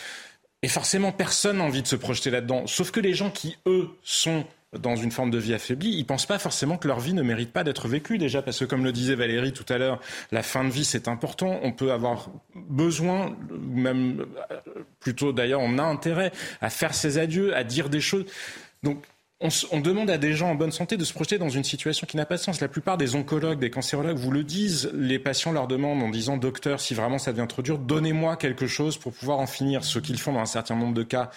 Et forcément, personne n'a envie de se projeter là-dedans. Sauf que les gens qui, eux, sont dans une forme de vie affaiblie, ils pensent pas forcément que leur vie ne mérite pas d'être vécue déjà, parce que comme le disait Valérie tout à l'heure, la fin de vie c'est important. On peut avoir besoin, même plutôt d'ailleurs, on a intérêt à faire ses adieux, à dire des choses. Donc on, on, demande à des gens en bonne santé de se projeter dans une situation qui n'a pas de sens. La plupart des oncologues, des cancérologues vous le disent. Les patients leur demandent en disant Docteur, si vraiment ça devient trop dur, donnez-moi quelque chose pour pouvoir en finir. Ce qu'ils font dans un certain nombre de cas,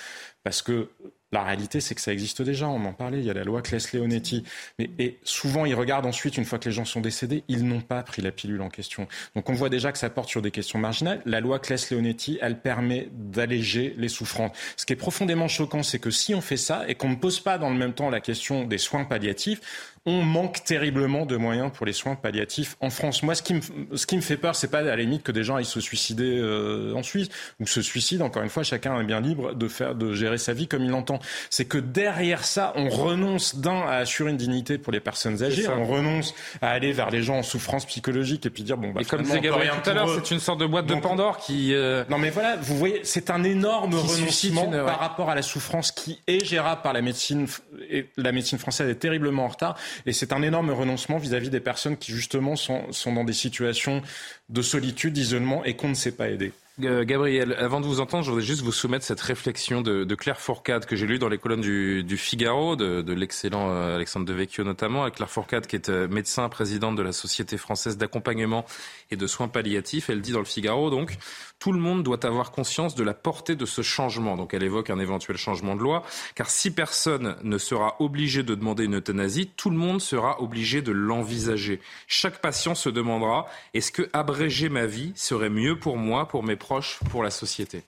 parce que la réalité, c'est que ça existe déjà. On en parlait. Il y a la loi Claes-Leonetti. Mais et souvent, ils regardent ensuite, une fois que les gens sont décédés, ils n'ont pas pris la pilule en question. Donc, on voit déjà que ça porte sur des questions marginales. La loi Claes-Leonetti, elle permet d'alléger les souffrances. Ce qui est profondément choquant, c'est que si on fait ça et qu'on ne pose pas dans le même temps la question des soins palliatifs, on manque terriblement de moyens pour les soins palliatifs en France. Moi, ce qui me, ce qui me fait peur, c'est pas à la limite que des gens aillent se suicider euh, en Suisse ou se suicident. Encore une fois, chacun est bien libre de faire, de gérer sa vie comme il l'entend. C'est que derrière ça, on renonce d'un à assurer une dignité pour les personnes âgées, on renonce à aller vers les gens en souffrance psychologique et puis dire bon bah. Et comme disait Gabriel tout à l'heure, c'est une sorte de boîte de Pandore qui. Euh, non mais voilà, vous voyez, c'est un énorme renoncement par rapport à la souffrance qui est gérable par la médecine et la médecine française est terriblement en retard. Et c'est un énorme renoncement vis-à-vis des personnes qui, justement, sont, sont dans des situations de solitude, d'isolement et qu'on ne sait pas aider. Euh, Gabriel, avant de vous entendre, je voudrais juste vous soumettre cette réflexion de, Claire Fourcade que j'ai lue dans les colonnes du, Figaro, de, l'excellent euh, Alexandre Devecchio notamment, Claire Fourcade qui est euh, médecin, présidente de la Société française d'accompagnement et de soins palliatifs. Elle dit dans le Figaro, donc, tout le monde doit avoir conscience de la portée de ce changement. Donc elle évoque un éventuel changement de loi, car si personne ne sera obligé de demander une euthanasie, tout le monde sera obligé de l'envisager. Chaque patient se demandera, est-ce que abréger ma vie serait mieux pour moi, pour mes proches, pour la société?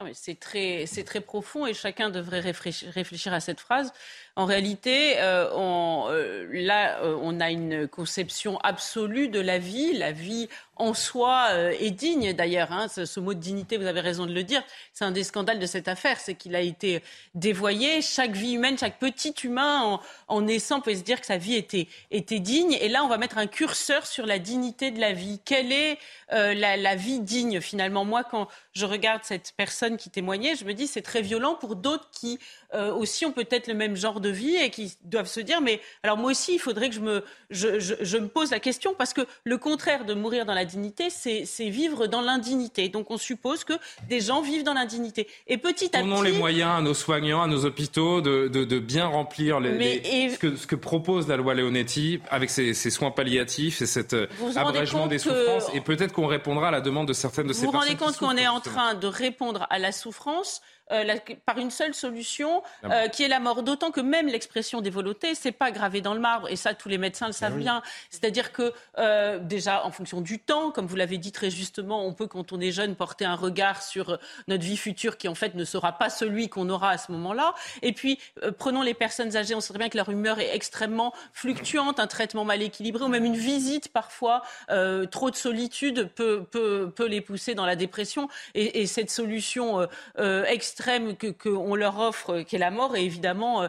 Ah c'est très, très profond et chacun devrait réfléchir à cette phrase. En réalité, euh, on, euh, là, euh, on a une conception absolue de la vie. La vie en soi est digne, d'ailleurs. Hein, ce, mot de dignité, vous avez raison de le dire, c'est un des scandales de cette affaire, c'est qu'il a été dévoyé. Chaque vie humaine, chaque petit humain en, naissant peut se dire que sa vie était, était digne. Et là, on va mettre un curseur sur la dignité de la vie. Quelle est la, la vie digne, finalement? Moi, quand je regarde cette personne qui témoignait, je me dis c'est très violent pour d'autres qui aussi ont peut-être le même genre de vie et qui doivent se dire mais alors moi aussi il faudrait que je me, je, je, me pose la question parce que le contraire de mourir dans la dignité c'est vivre dans l'indignité. Donc on suppose que des gens vivent dans l'indignité. Et petit à Donnons les moyens à nos soignants, à nos hôpitaux de, de, de bien remplir les, ce, que, ce, que, propose la loi Leonetti avec ses, ses soins palliatifs et cet euh, abrègement des souffrances. Et peut-être qu'on répondra à la demande de certaines de ces personnes. Vous vous rendez compte qu'on est en train de répondre à la souffrance euh, par une seule solution, ah euh, qui est la mort. D'autant que même l'expression des volontés, c'est pas gravé dans le marbre, et ça tous les médecins le savent eh bien. C'est-à-dire que euh, déjà, en fonction du temps, comme vous l'avez dit très justement, on peut quand on est jeune porter un regard sur notre vie future qui en fait ne sera pas celui qu'on aura à ce moment-là. Et puis prenons les personnes âgées, on sait bien que leur humeur est extrêmement fluctuante, un traitement mal équilibré ou même une visite parfois trop de solitude peut, peut, peut les pousser dans la dépression. Et, et cette solution extrême extrême que qu'on leur offre, qui est la mort, est évidemment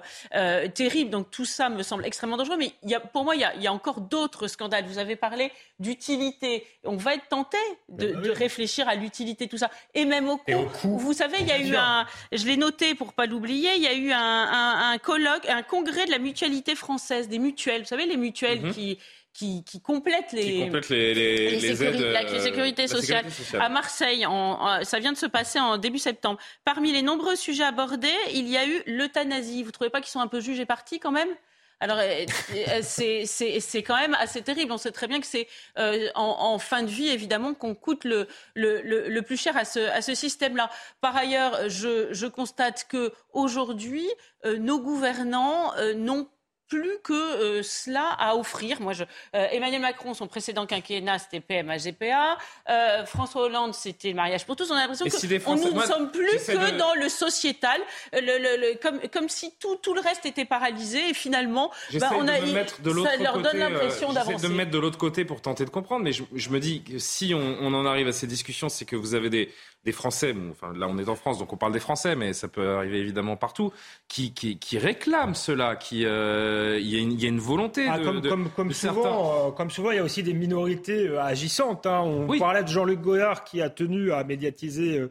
terrible. Donc tout ça me semble extrêmement dangereux. Mais il y a, pour moi, il y a, il y a encore d'autres scandales. Vous avez parlé d'utilité. On va être tenté de, de réfléchir à l'utilité de tout ça. Et même au coût. Vous savez, il y a eu un, je l'ai noté pour pas l'oublier, il y a eu un, un, un, colloque, un congrès de la mutualité française, des mutuelles. Vous savez, les mutuelles mhm. qui qui, qui complètent les, les, les, les aides, la sécurité sociale. À Marseille, en, ça vient de se passer en début septembre. Parmi les nombreux sujets abordés, il y a eu l'euthanasie. Vous trouvez pas qu'ils sont un peu jugés partis quand même? Alors, euh, euh, c'est quand même assez terrible. On sait très bien que c'est euh, en, en, fin de vie, évidemment, qu'on coûte le, le, le, plus cher à ce, à ce système-là. Par ailleurs, je, je constate que aujourd'hui, nos gouvernants n'ont plus que euh, cela à offrir. Moi, je, euh, Emmanuel Macron, son précédent quinquennat, c'était PMA, GPA. Euh, François Hollande, c'était le mariage pour tous. On a l'impression que nous ne sommes plus que dans le sociétal, le, le, comme, comme si tout, tout le reste était paralysé. Et finalement, bah, on a, ça leur donne l'impression d'avancer. de me mettre de l'autre côté pour tenter de comprendre. Mais je, je me dis que si on, on en arrive à ces discussions, c'est que vous avez des, des Français, enfin là on est en France, donc on parle des Français, mais ça peut arriver évidemment partout, qui, qui, qui réclament cela, qui euh, il y, y, a une volonté ah, de, comme, comme, comme souvent, euh, comme souvent, il y a aussi des minorités euh, agissantes. Hein. On parlait de Jean-Luc Goyard qui a tenu à médiatiser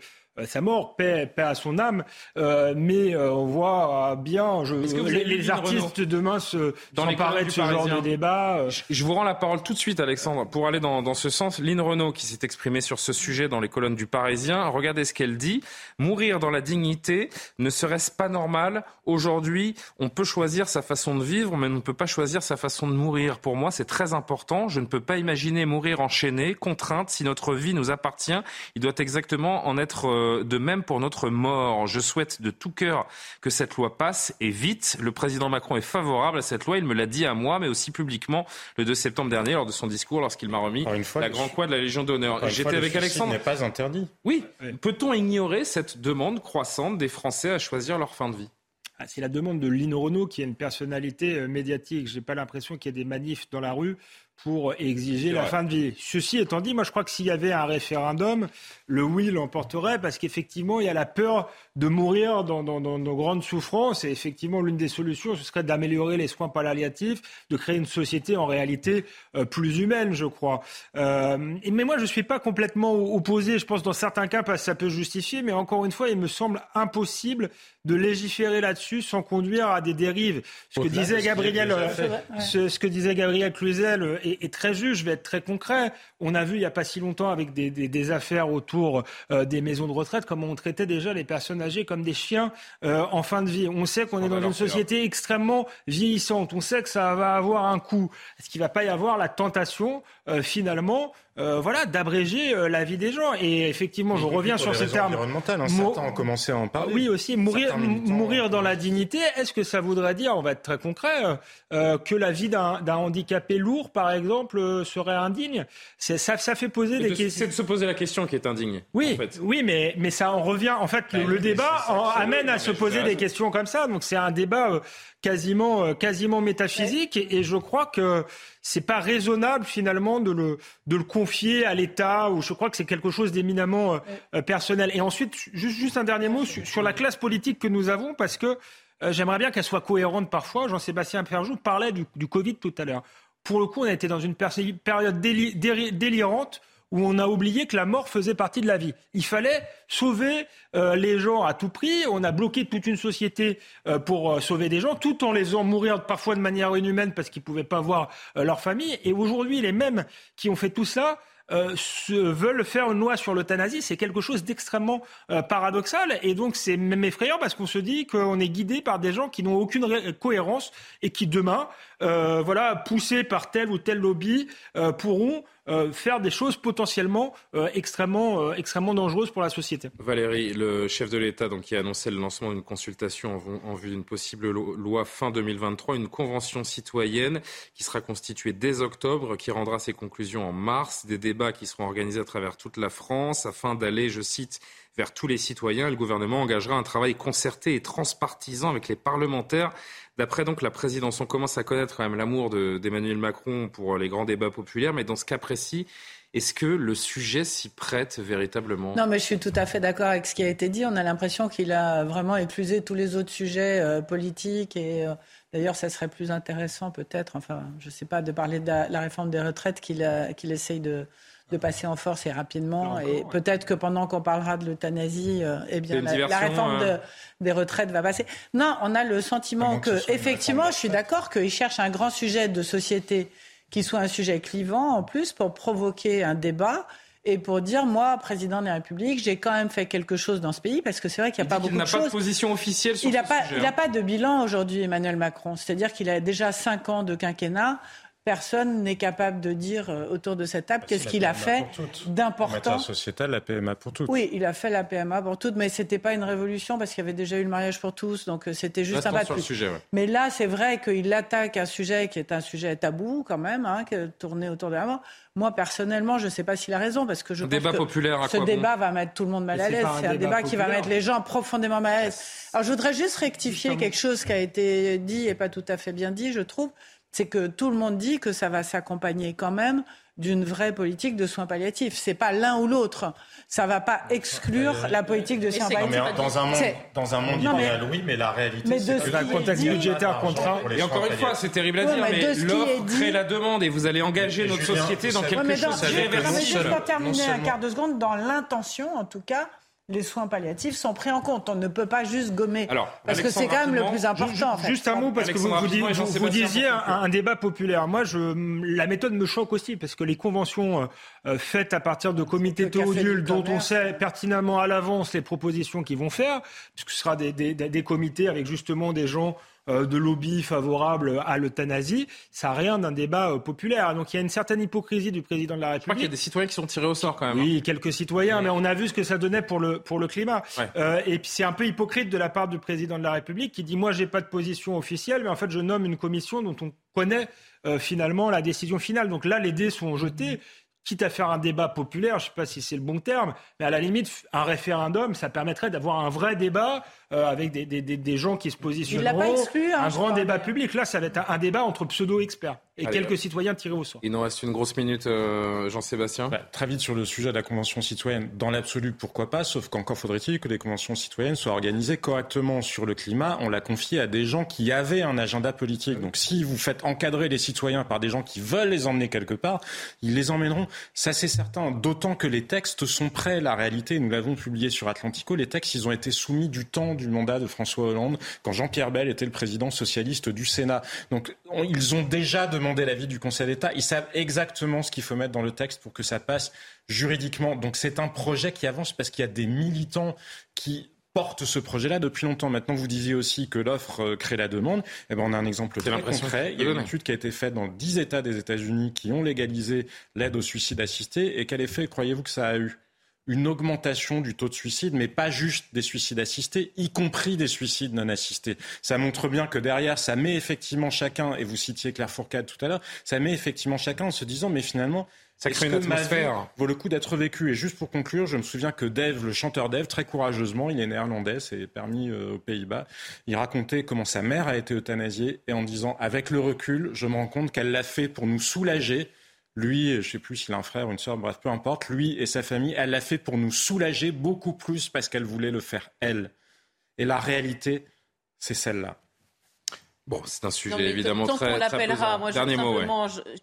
sa mort, paix, paix, à son âme. Euh, mais euh, on voit bien je, les, les artistes demain se s'emparer de ce genre de débat. Je, vous rends la parole tout de suite, Alexandre, pour aller dans, dans ce sens. Lynn Renault, qui s'est exprimée sur ce sujet dans les colonnes du Parisien, regardez ce qu'elle dit. Mourir dans la dignité, ne serait-ce pas normal? Aujourd'hui, on peut choisir sa façon de vivre, mais on ne peut pas choisir sa façon de mourir. Pour moi, c'est très important. Je ne peux pas imaginer mourir enchaîné, contrainte. Si notre vie nous appartient, il doit exactement en être de même pour notre mort. Je souhaite de tout cœur que cette loi passe et vite. Le président Macron est favorable à cette loi. Il me l'a dit à moi, mais aussi publiquement le 2 septembre dernier lors de son discours lorsqu'il m'a remis la grande croix de la Légion d'honneur. J'étais avec Alexandre. n'est pas interdit. Oui. Peut-on ignorer cette demande croissante des Français à choisir leur fin de vie? Ah, c'est la demande de Lino Renault, qui est une personnalité euh, médiatique. Je n'ai pas l'impression qu'il y ait des manifs dans la rue pour exiger la fin de vie. Ceci étant dit, moi je crois que s'il y avait un référendum, le oui l'emporterait parce qu'effectivement il y a la peur de mourir dans, dans, dans, dans grandes souffrances et effectivement l'une des solutions ce serait d'améliorer les soins palliatifs, de créer une société en réalité euh, plus humaine, je crois. Euh, mais moi je suis pas complètement opposé. Je pense dans certains cas parce que ça peut justifier, mais encore une fois il me semble impossible de légiférer là-dessus sans conduire à des dérives. Ce que disait Gabriel, euh, ce, ce, que disait Gabriel Cluzel est, très juste. Je vais être très concret. On a vu il n'y a pas si longtemps avec des, des, des affaires autour euh, des maisons de retraite comment on traitait déjà les personnes âgées comme des chiens euh, en fin de vie. On sait qu'on est dans une société extrêmement vieillissante. On sait que ça va avoir un coût. Est-ce qu'il ne va pas y avoir la tentation euh, finalement euh, voilà, d'abréger euh, la vie des gens. Et effectivement, je reviens sur ces termes. Environnemental, hein, certains ont commencé à en parler. Oui, aussi mourir, mourir dans la dignité. Est-ce que ça voudrait dire, on va être très concret, euh, que la vie d'un handicapé lourd, par exemple, serait indigne? Ça, ça fait poser des questions. C'est de se poser la question qui est indigne. Oui, oui, mais mais ça en revient. En fait, le, bah, débat amène à se poser des questions comme ça. Donc c'est un débat quasiment quasiment métaphysique. Et, et je crois que c'est pas raisonnable finalement de le, de le confier à l'État, ou je crois que c'est quelque chose d'éminemment euh, euh, personnel. Et ensuite, juste, juste un dernier mot sur, la classe politique que nous avons, parce que euh, j'aimerais bien qu'elle soit cohérente parfois. Jean-Sébastien Ferjou parlait du, du, Covid tout à l'heure. Pour le coup, on a été dans une période délirante où on a oublié que la mort faisait partie de la vie. Il fallait sauver euh, les gens à tout prix. On a bloqué toute une société euh, pour euh, sauver des gens, tout en les faisant mourir parfois de manière inhumaine parce qu'ils ne pouvaient pas voir leur famille. Et aujourd'hui, les mêmes qui ont fait tout ça se veulent faire une loi sur l'euthanasie, c'est quelque chose d'extrêmement paradoxal et donc c'est même effrayant parce qu'on se dit qu'on est guidé par des gens qui n'ont aucune cohérence et qui demain, voilà, poussés par tel ou tel lobby, pourront euh, faire des choses potentiellement euh, extrêmement, euh, extrêmement dangereuses pour la société. Valérie, le chef de l'État qui a annoncé le lancement d'une consultation en, vue d'une possible loi fin 2023, une convention citoyenne qui sera constituée dès octobre, qui rendra ses conclusions en mars, des débats qui seront organisés à travers toute la France afin d'aller, je cite, vers tous les citoyens. Le gouvernement engagera un travail concerté et transpartisan avec les parlementaires D'après donc la présidence, on commence à connaître quand même l'amour d'Emmanuel Macron pour les grands débats populaires, mais dans ce cas précis, Est-ce que le sujet s'y prête véritablement? Non, mais je suis tout à fait d'accord avec ce qui a été dit. On a l'impression qu'il a vraiment éclusé tous les autres sujets euh, politiques et euh, d'ailleurs, ça serait plus intéressant peut-être, enfin, je ne sais pas, de parler de la, réforme des retraites qu'il qu'il essaye de, de passer en force et rapidement. et peut-être que pendant qu'on parlera de l'euthanasie, euh, eh bien, la, réforme des retraites va passer. Non, on a le sentiment que, effectivement, je suis d'accord qu'il cherche un grand sujet de société qui soit un sujet clivant en plus pour provoquer un débat et pour dire moi, président de la République, j'ai quand même fait quelque chose dans ce pays parce que c'est vrai qu'il n'y a pas beaucoup de choses. Il n'a pas de position officielle sur il ce a pas, sujet. Il n'a pas de bilan aujourd'hui, Emmanuel Macron. C'est-à-dire qu'il a déjà cinq ans de quinquennat personne n'est capable de dire euh, autour de cette table bah, qu'est-ce qu'il a fait d'important. En sociétal, la PMA pour toutes. Oui, il a fait la PMA pour toutes, mais c'était pas une révolution parce qu'il y avait déjà eu le mariage pour tous, donc euh, c'était juste un pas Sujet, Mais là, c'est vrai qu'il attaque un sujet qui est un sujet tabou quand même, hein, tourné autour de la mort. Moi, personnellement, je ne sais pas s'il a raison, parce que je un pense débat que populaire ce débat va mettre tout le monde mal à l'aise. C'est un, débat, qui va mettre les gens profondément mal à l'aise. Alors, je voudrais juste rectifier quelque chose qui a été dit et pas tout à fait bien dit, je trouve c'est que tout le monde dit que ça va s'accompagner quand même d'une vraie politique de soins palliatifs. C'est pas l'un ou l'autre. Ça va pas exclure euh, la politique de soins palliatifs. dans un monde, dans un monde idéal, oui, mais la réalité, c'est que le contexte budgétaire contraint. Et encore une fois, c'est terrible à dire, mais, l'offre crée la demande et vous allez engager notre société dans quelque chose. Je vais terminer un quart de seconde dans l'intention, en tout cas les soins palliatifs sont pris en compte. On ne peut pas juste gommer. Alors, parce que c'est quand même le plus important. Juste, un mot, parce que vous, vous, disiez un, débat populaire. Moi, je, la méthode me choque aussi, parce que les conventions euh, euh, faites à partir de comités théodules, dont on sait pertinemment à l'avance les propositions qu'ils vont faire, puisque ce sera des, des, des comités avec justement des gens de lobby favorable à l'euthanasie. Ça n'a rien d'un débat euh, populaire. Donc il y a une certaine hypocrisie du président de la République. Je crois qu'il y a des citoyens qui sont tirés au sort quand même. Oui, hein. quelques citoyens, mais on a vu ce que ça donnait pour le, pour le climat. Euh, et puis c'est un peu hypocrite de la part du président de la République qui dit moi j'ai pas de position officielle, mais en fait je nomme une commission dont on connaît finalement la décision finale. Donc là les dés sont jetés quitte à faire un débat populaire, je ne sais pas si c'est le bon terme, mais à la limite, un référendum, ça permettrait d'avoir un vrai débat euh, avec des, des, des, gens qui se positionneront. Il pas exclu, hein, un grand débat public. Là, ça va être un, débat entre pseudo-experts et quelques citoyens tirés au sort. Il nous reste une grosse minute, euh, Jean-Sébastien. Bah, très vite sur le sujet de la Convention citoyenne. Dans l'absolu, pourquoi pas Sauf qu'encore faudrait-il que les conventions citoyennes soient organisées correctement sur le climat. On l'a confié à des gens qui avaient un agenda politique. Donc si vous faites encadrer les citoyens par des gens qui veulent les emmener quelque part, ils les emmèneront. Ça, c'est certain. D'autant que les textes sont prêts. La réalité, nous l'avons publié sur Atlantico, les textes, ils ont été soumis du temps du mandat de François Hollande, quand Jean-Pierre Bell était le président socialiste du Sénat. Donc ils ont déjà demandé l'avis du Conseil d'État. Ils savent exactement ce qu'il faut mettre dans le texte pour que ça passe juridiquement. Donc c'est un projet qui avance parce qu'il y a des militants qui portent ce projet-là depuis longtemps. Maintenant, vous disiez aussi que l'offre euh, crée la demande. Eh ben, on a un exemple très concret. Il y a une étude qui a été faite dans 10 États des États-Unis qui ont légalisé l'aide au suicide assisté. Et quel effet croyez-vous que ça a eu? Une augmentation du taux de suicide, mais pas juste des suicides assistés, y compris des suicides non assistés. Ça montre bien que derrière, ça met effectivement chacun, et vous citiez Claire Fourcade tout à l'heure, ça met effectivement chacun en se disant, mais finalement, ça crée une atmosphère. vaut le coup d'être vécu. Et juste pour conclure, je me souviens que Dave, le chanteur Dave, très courageusement, il est néerlandais, c'est permis euh, aux Pays-Bas, il racontait comment sa mère a été euthanasiée et en disant, avec le recul, je me rends compte qu'elle l'a fait pour nous soulager lui, je ne sais plus s'il a un frère ou une sœur, bref, peu importe, lui et sa famille, elle l'a fait pour nous soulager beaucoup plus parce qu'elle voulait le faire elle. Et la réalité, c'est celle-là. Bon, c'est un sujet évidemment tant très, qu'on l'appellera, moi, Dernier mot,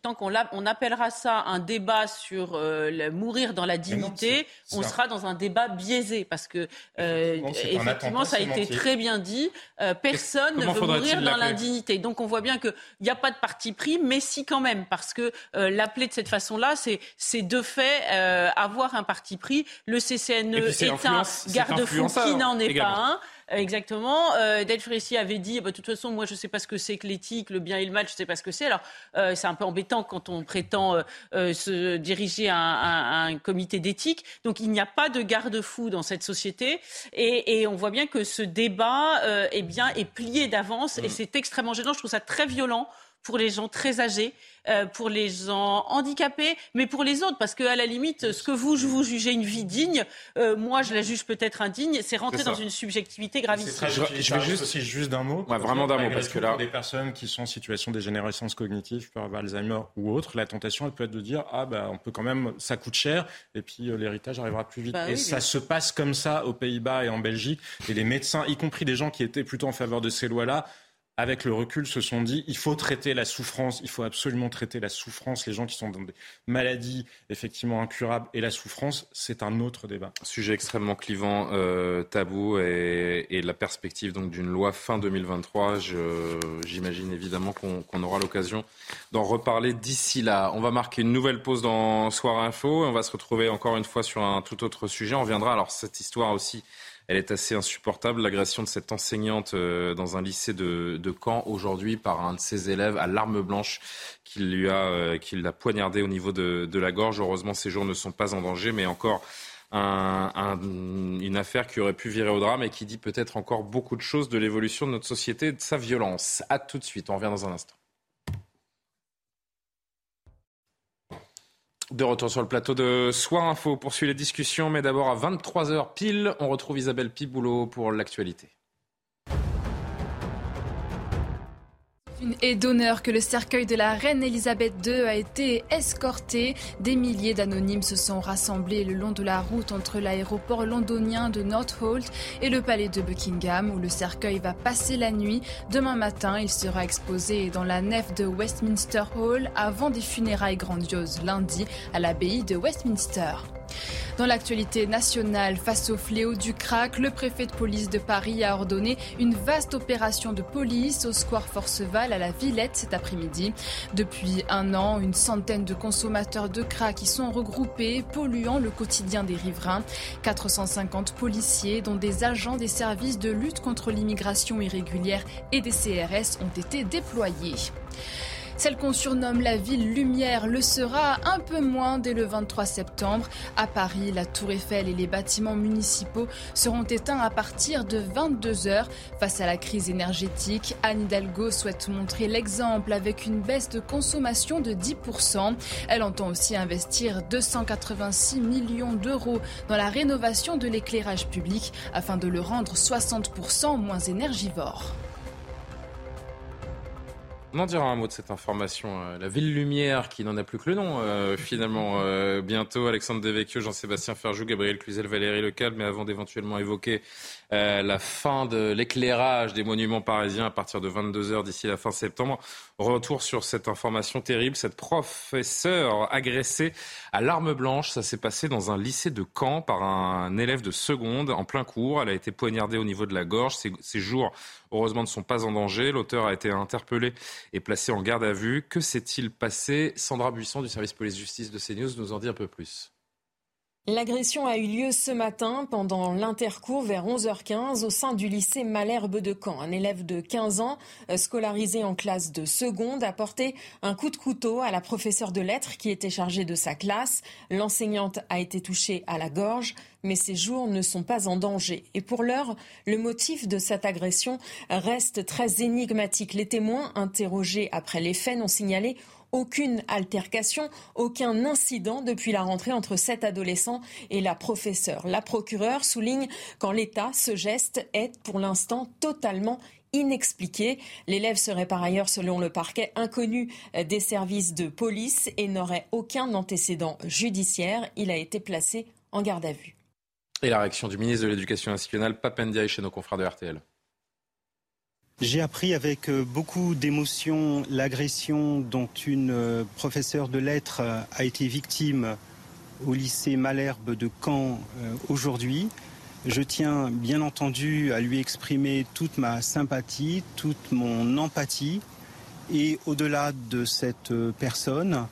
tant qu'on on appellera ça un débat sur euh, le mourir dans la dignité, on sera dans un débat biaisé parce que euh, effectivement, ça a été très bien dit. Euh, personne ne veut mourir dans l'indignité. Donc on voit bien qu'il n'y a pas de parti pris, mais si quand même, parce que l'appeler de cette façon-là, c'est c'est de fait avoir un parti pris. Le CCNE est, est un garde-fou qui n'en est pas un. Euh, exactement. Euh, Delph avait dit, bah, de toute façon, moi, je ne sais pas ce que c'est que l'éthique, le bien et le mal, je ne sais pas ce que c'est. Alors, euh, c'est un peu embêtant quand on prétend euh, se diriger un, un, un comité d'éthique. Donc, il n'y a pas de garde-fou dans cette société. Et, et, on voit bien que ce débat eh bien, est plié d'avance. Et mm. c'est extrêmement gênant. Je trouve ça très violent pour les gens très âgés, euh, pour les gens handicapés, mais pour les autres, parce que à la limite, ce que vous, vous jugez une vie digne, euh, moi, je la juge peut-être indigne. C'est rentrer dans une subjectivité gravissime. Je, je vais juste, aussi juste d'un mot. vraiment d'un mot, parce que là, pour des personnes qui sont en situation de dégénérescence cognitive, par Alzheimer ou autre, la tentation, elle peut être de dire ah bah on peut quand même, ça coûte cher, et puis euh, l'héritage arrivera plus vite. Bah et ça se passe comme ça aux Pays-Bas et en Belgique, et les médecins, y compris des gens qui étaient plutôt en faveur de ces lois-là, avec le recul, se sont dit il faut traiter la souffrance, il faut absolument traiter la souffrance. Les gens qui sont dans des maladies effectivement incurables et la souffrance, c'est un autre débat. Sujet extrêmement clivant, euh, tabou et, la perspective donc d'une loi fin 2023. J'imagine évidemment qu'on aura l'occasion d'en reparler d'ici là. On va marquer une nouvelle pause dans Soir Info. On va se retrouver encore une fois sur un tout autre sujet. On viendra alors cette histoire aussi elle est assez insupportable. L'agression de cette enseignante euh, dans un lycée de, Caen aujourd'hui par un de ses élèves à l'arme blanche qui lui a, euh, qui l'a poignardé au niveau de, la gorge. Heureusement, ces jours ne sont pas en danger, mais encore une affaire qui aurait pu virer au drame et qui dit peut-être encore beaucoup de choses de l'évolution de notre société et de sa violence. À tout de suite, on revient dans un instant. De retour sur le plateau de Soir Info, poursuit les discussions, mais d'abord à 23h pile, on retrouve Isabelle Piboulot pour l'actualité. Et d'honneur que le cercueil de la reine Elisabeth II a été escorté. Des milliers d'anonymes se sont rassemblés le long de la route entre l'aéroport londonien de Northolt et le palais de Buckingham où le cercueil va passer la nuit. Demain matin, il sera exposé dans la nef de Westminster Hall avant des funérailles grandioses lundi à l'abbaye de Westminster. Dans l'actualité nationale, face au fléau du crack, le préfet de police de Paris a ordonné une vaste opération de police au square Forceval à la Villette cet après-midi. Depuis un an, une centaine de consommateurs de crack y sont regroupés, polluant le quotidien des riverains. 450 policiers, dont des agents des services de lutte contre l'immigration irrégulière et des CRS, ont été déployés. Celle qu'on surnomme la ville lumière le sera un peu moins dès le 23 septembre. À Paris, la tour Eiffel et les bâtiments municipaux seront éteints à partir de 22 heures. Face à la crise énergétique, Anne Hidalgo souhaite montrer l'exemple avec une baisse de consommation de 10%. Elle entend aussi investir 286 millions d'euros dans la rénovation de l'éclairage public afin de le rendre 60% moins énergivore. On en dira un mot de cette information. Euh, la ville lumière qui n'en a plus que le nom, euh, finalement. Euh, bientôt, Alexandre Devecchio, Jean-Sébastien Ferjou, Gabriel Cluzel, Valérie Lecal. Mais avant d'éventuellement évoquer la fin de l'éclairage des monuments parisiens à partir de 22h d'ici la fin septembre, retour sur cette information terrible. Cette professeure agressée à l'arme blanche, ça s'est passé dans un lycée de Caen par un élève de seconde en plein cours. Elle a été poignardée au niveau de la gorge. Ses, jours, heureusement, ne sont pas en danger. L'auteur a été interpellé et placé en garde à vue. Que s'est-il passé? Sandra Buisson du service police-justice de CNews nous en dit un peu plus. L'agression a eu lieu ce matin pendant l'intercours vers 11h15 au sein du lycée Malherbe de Caen. Un élève de 15 ans, euh, scolarisé en classe de seconde, a porté un coup de couteau à la professeure de lettres qui était chargée de sa classe. L'enseignante a été touchée à la gorge, mais ses jours ne sont pas en danger. Et pour l'heure, le motif de cette agression reste très énigmatique. Les témoins interrogés après les faits n'ont signalé aucune altercation, aucun incident depuis la rentrée entre cet adolescent et la professeure. La procureure souligne qu'en l'état, ce geste est pour l'instant totalement inexpliqué. L'élève serait par ailleurs, selon le parquet, inconnu des services de police et n'aurait aucun antécédent judiciaire. Il a été placé en garde à vue. Et la réaction du ministre de l'Éducation nationale, Papendia, chez nos confrères de RTL. J'ai appris avec euh, beaucoup d'émotion l'agression dont une euh, professeure de lettres euh, a été victime au lycée Malherbe de Caen aujourd'hui. Je tiens bien entendu à lui exprimer toute ma sympathie, toute mon empathie et au-delà de cette personne,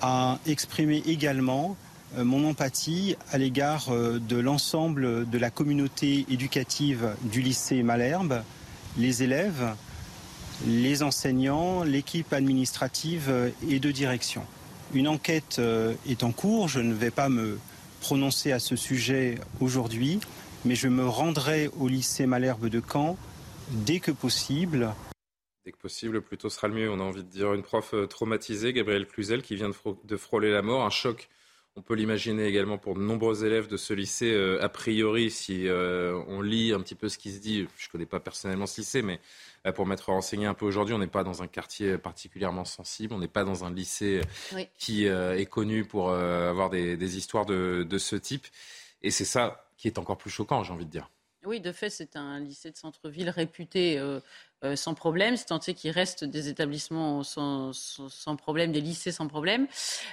à exprimer également mon empathie à l'égard de l'ensemble de la communauté éducative du lycée Malherbe, les élèves, les enseignants, l'équipe administrative et de direction. Une enquête euh, est en cours, je ne vais pas me prononcer à ce sujet aujourd'hui, mais je me rendrai au lycée Malherbe de Caen dès que possible Dès que possible, plus tôt sera le mieux. On a envie de dire une prof traumatisée, Gabrielle Cluzel, qui vient de, frôler la mort. Un choc, on peut l'imaginer également pour de nombreux élèves de ce lycée. a priori, si on lit un petit peu ce qui se dit, je ne connais pas personnellement ce lycée, mais pour m'être renseigné un peu aujourd'hui, on n'est pas dans un quartier particulièrement sensible, on n'est pas dans un lycée qui est connu pour avoir des, histoires de, de ce type. Et c'est ça qui est encore plus choquant, j'ai envie de dire. Oui, de fait, c'est un lycée de centre-ville réputé euh, euh, sans problème. C'est tant qu'il reste des établissements sans, problème, des lycées sans problème.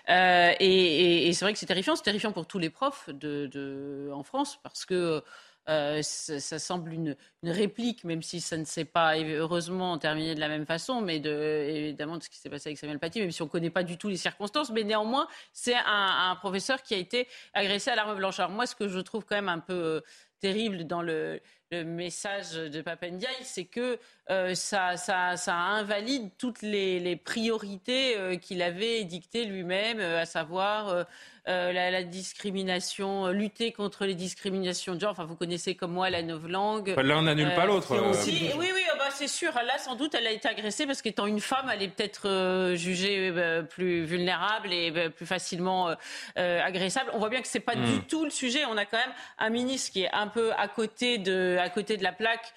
Euh, et, c'est vrai que c'est terrifiant. C'est terrifiant pour tous les profs en France parce que ça, semble une, réplique, même si ça ne s'est pas heureusement terminé de la même façon, mais de, évidemment de ce qui s'est passé avec Samuel Paty, même si on ne connaît pas du tout les circonstances. Mais néanmoins, c'est un, professeur qui a été agressé à l'arme blanche. Alors moi, ce que je trouve quand même un peu terrible dans le, message de Papendiaï, c'est que euh, ça, invalide toutes les, priorités qu'il avait dictées lui-même, à savoir euh, la, discrimination, euh, lutter contre les discriminations de genre. Enfin, vous connaissez comme moi la novlangue. L'un n'annule pas euh, l'autre. oui, oui, oh, bah, c'est sûr. Là, sans doute, elle a été agressée parce qu'étant une femme, elle est peut-être jugée plus vulnérable et plus facilement agressable. On voit bien que c'est pas du hmm. tout le sujet. On a quand même un ministre qui est un peu à côté de, à côté de la plaque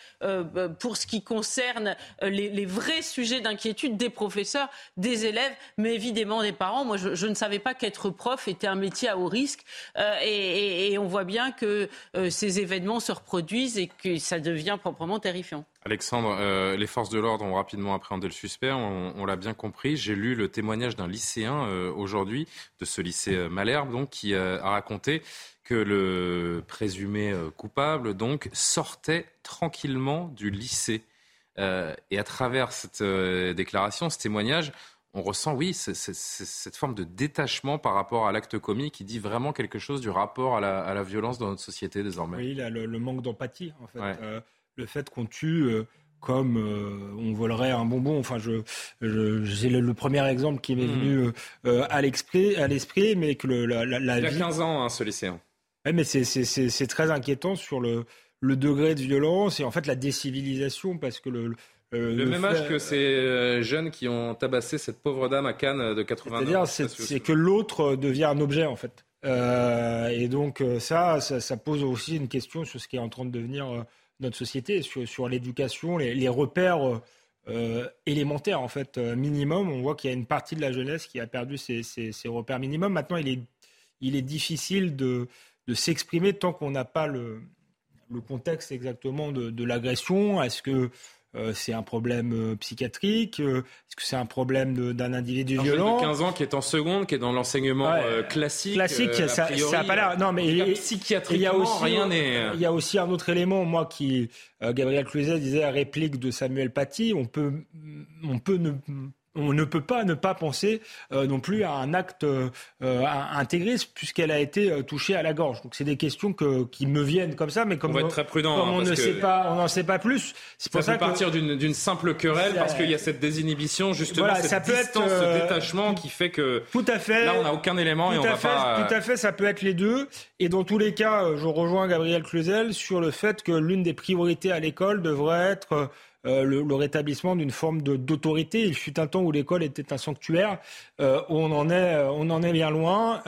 pour ce qui concerne les, vrais sujets d'inquiétude des professeurs, des élèves, mais évidemment des parents. Moi, je, ne savais pas qu'être prof était un métier à haut risque. Euh, et, on voit bien que euh, ces événements se reproduisent et que ça devient proprement terrifiant. Alexandre, euh, les forces de l'ordre ont rapidement appréhendé le suspect, on, l'a bien compris. J'ai lu le témoignage d'un lycéen aujourd'hui, de ce lycée Malherbe, donc, qui a raconté que le présumé coupable donc sortait tranquillement du lycée. et à travers cette déclaration, ce témoignage, on ressent, oui, cette forme de détachement par rapport à l'acte commis qui dit vraiment quelque chose du rapport à la, violence dans notre société désormais. Oui, le, manque d'empathie, en fait. Euh, le fait qu'on tue euh, comme euh, on volerait un bonbon. Enfin, je, j'ai le, premier exemple qui m'est hmm. venu à l'esprit, mais que le, la, la, Il a 15 ans, hein, ce lycéen. Oui, mais c'est très inquiétant sur le, le degré de violence et en fait la décivilisation parce que le, euh, le, même âge que ces euh, jeunes qui ont tabassé cette pauvre dame à Cannes de 80 ans. C'est-à-dire, c'est que l'autre devient un objet, en fait. Euh, et donc, ça, ça, pose aussi une question sur ce qui est en train de devenir notre société, sur, l'éducation, les, repères élémentaires, en fait, minimum. On voit qu'il y a une partie de la jeunesse qui a perdu ses, repères minimums. Maintenant, il est, il est difficile de, de s'exprimer tant qu'on n'a pas le, le contexte exactement de, de l'agression. Est-ce que euh, c'est un problème euh, psychiatrique? Euh, Est-ce que c'est un problème d'un individu un violent de 15 ans qui est en seconde, qui est dans l'enseignement classique. Classique, ça, n'a pas l'air. Non, mais il y a aussi, rien Il y a aussi un autre élément, moi, qui Gabriel Cluzet disait la réplique de Samuel Paty. On peut, on peut ne on ne peut pas ne pas penser euh, non plus à un acte euh, intégriste puisqu'elle a été euh, touchée à la gorge. Donc c'est des questions qui me viennent comme ça, mais comme on, va être très prudent, comme on ne sait pas, on n'en sait pas plus. C'est pour ça, peut partir d'une simple querelle parce qu'il y a cette désinhibition justement, cette ça peut distance, être, ce détachement qui fait que tout à fait. Là, on n'a aucun élément et on va fait, pas. Tout à fait, ça peut être les deux. Et dans tous les cas, je rejoins Gabriel Cluzel sur le fait que l'une des priorités à l'école devrait être euh, le, rétablissement d'une forme d'autorité. Il fut un temps où l'école était un sanctuaire. Euh, on en est, euh, on en est bien loin,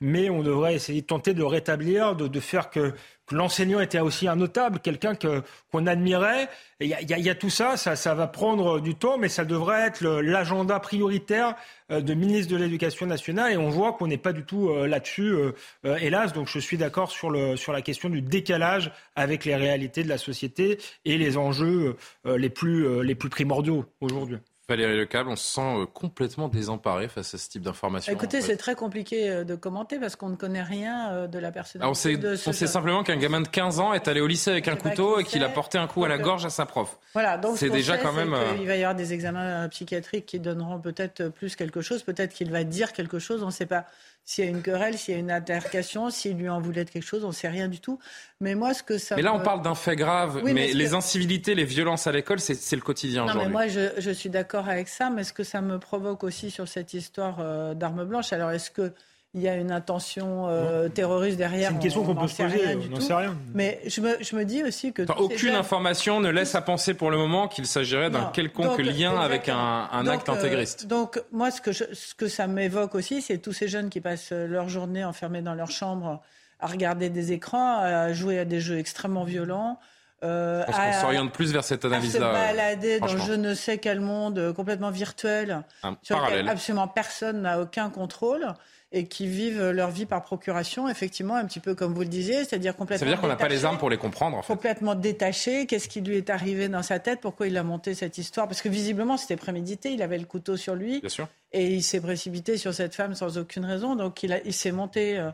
mais on devrait essayer de tenter de rétablir, de, de faire que l'enseignant était aussi un notable, quelqu'un que qu'on admirait. Il y, y a, tout ça, ça, ça va prendre du temps, mais ça devrait être l'agenda prioritaire euh, de ministre de l'Éducation nationale. Et on voit qu'on n'est pas du tout euh, là-dessus, euh, hélas. Donc je suis d'accord sur le la question du décalage avec les réalités de la société et les enjeux les plus les plus primordiaux aujourd'hui. Valérie Lecable, on se sent euh, complètement désemparé face à ce type d'informations. Écoutez, c'est très compliqué euh, de commenter parce qu'on ne connaît rien euh, de la personne. on sait, on sait simplement qu'un gamin de 15 ans est allé au lycée avec un couteau et qu'il a porté un coup à la gorge à sa prof. Voilà, donc c'est déjà quand même. Il va y avoir des examens psychiatriques qui donneront peut-être plus quelque chose, peut-être qu'il va dire quelque chose, on ne sait pas s'il y a une querelle, s'il y a une altercation, s'il lui en voulait de quelque chose, on ne sait rien du tout. Mais moi, ce que ça. Mais là, on parle d'un fait grave. mais, les incivilités, les violences à l'école, c'est le quotidien Non, mais moi, je, je suis d'accord avec ça. Mais ce que ça me provoque aussi sur cette histoire euh, d'armes blanches, alors est-ce que il y a une intention euh, terroriste derrière. C'est une question qu'on peut se poser, on n'en sait rien. Mais je me, je me dis aussi que... aucune information ne laisse à penser pour le moment qu'il s'agirait d'un quelconque lien avec un, un acte euh, intégriste. donc moi, ce que, ce que ça m'évoque aussi, c'est tous ces jeunes qui passent leur journée enfermés dans leur chambre à regarder des écrans, à jouer à des jeux extrêmement violents. Euh, Parce qu'on s'oriente plus vers cette analyse-là. À se balader dans je ne sais quel monde euh, complètement virtuel, sur lequel absolument personne n'a aucun contrôle et qui vivent leur vie par procuration, effectivement, un petit peu comme vous le disiez, c'est-à-dire complètement. Ça veut dire qu'on n'a pas les armes pour les comprendre, en fait. Complètement détaché. Qu'est-ce qui lui est arrivé dans sa tête? Pourquoi il a monté cette histoire? Parce que visiblement, c'était prémédité. Il avait le couteau sur lui. Bien sûr. Et il s'est précipité sur cette femme sans aucune raison. Donc, il, il s'est monté euh,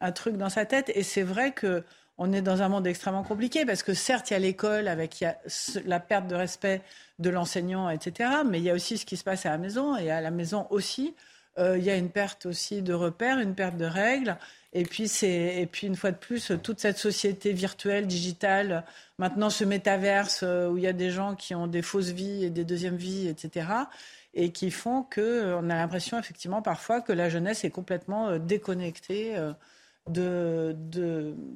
un truc dans sa tête. Et c'est vrai que on est dans un monde extrêmement compliqué parce que certes, il y a l'école avec la perte de respect de l'enseignant, etc. Mais il y a aussi ce qui se passe à la maison et à la maison aussi. Euh, il y a une perte aussi de repères, une perte de règles. Et puis, et puis, une fois de plus, toute cette société virtuelle, digitale, maintenant ce métaverse euh, où il y a des gens qui ont des fausses vies et des deuxièmes vies, etc. Et qui font qu'on euh, a l'impression, effectivement, parfois, que la jeunesse est complètement déconnectée de,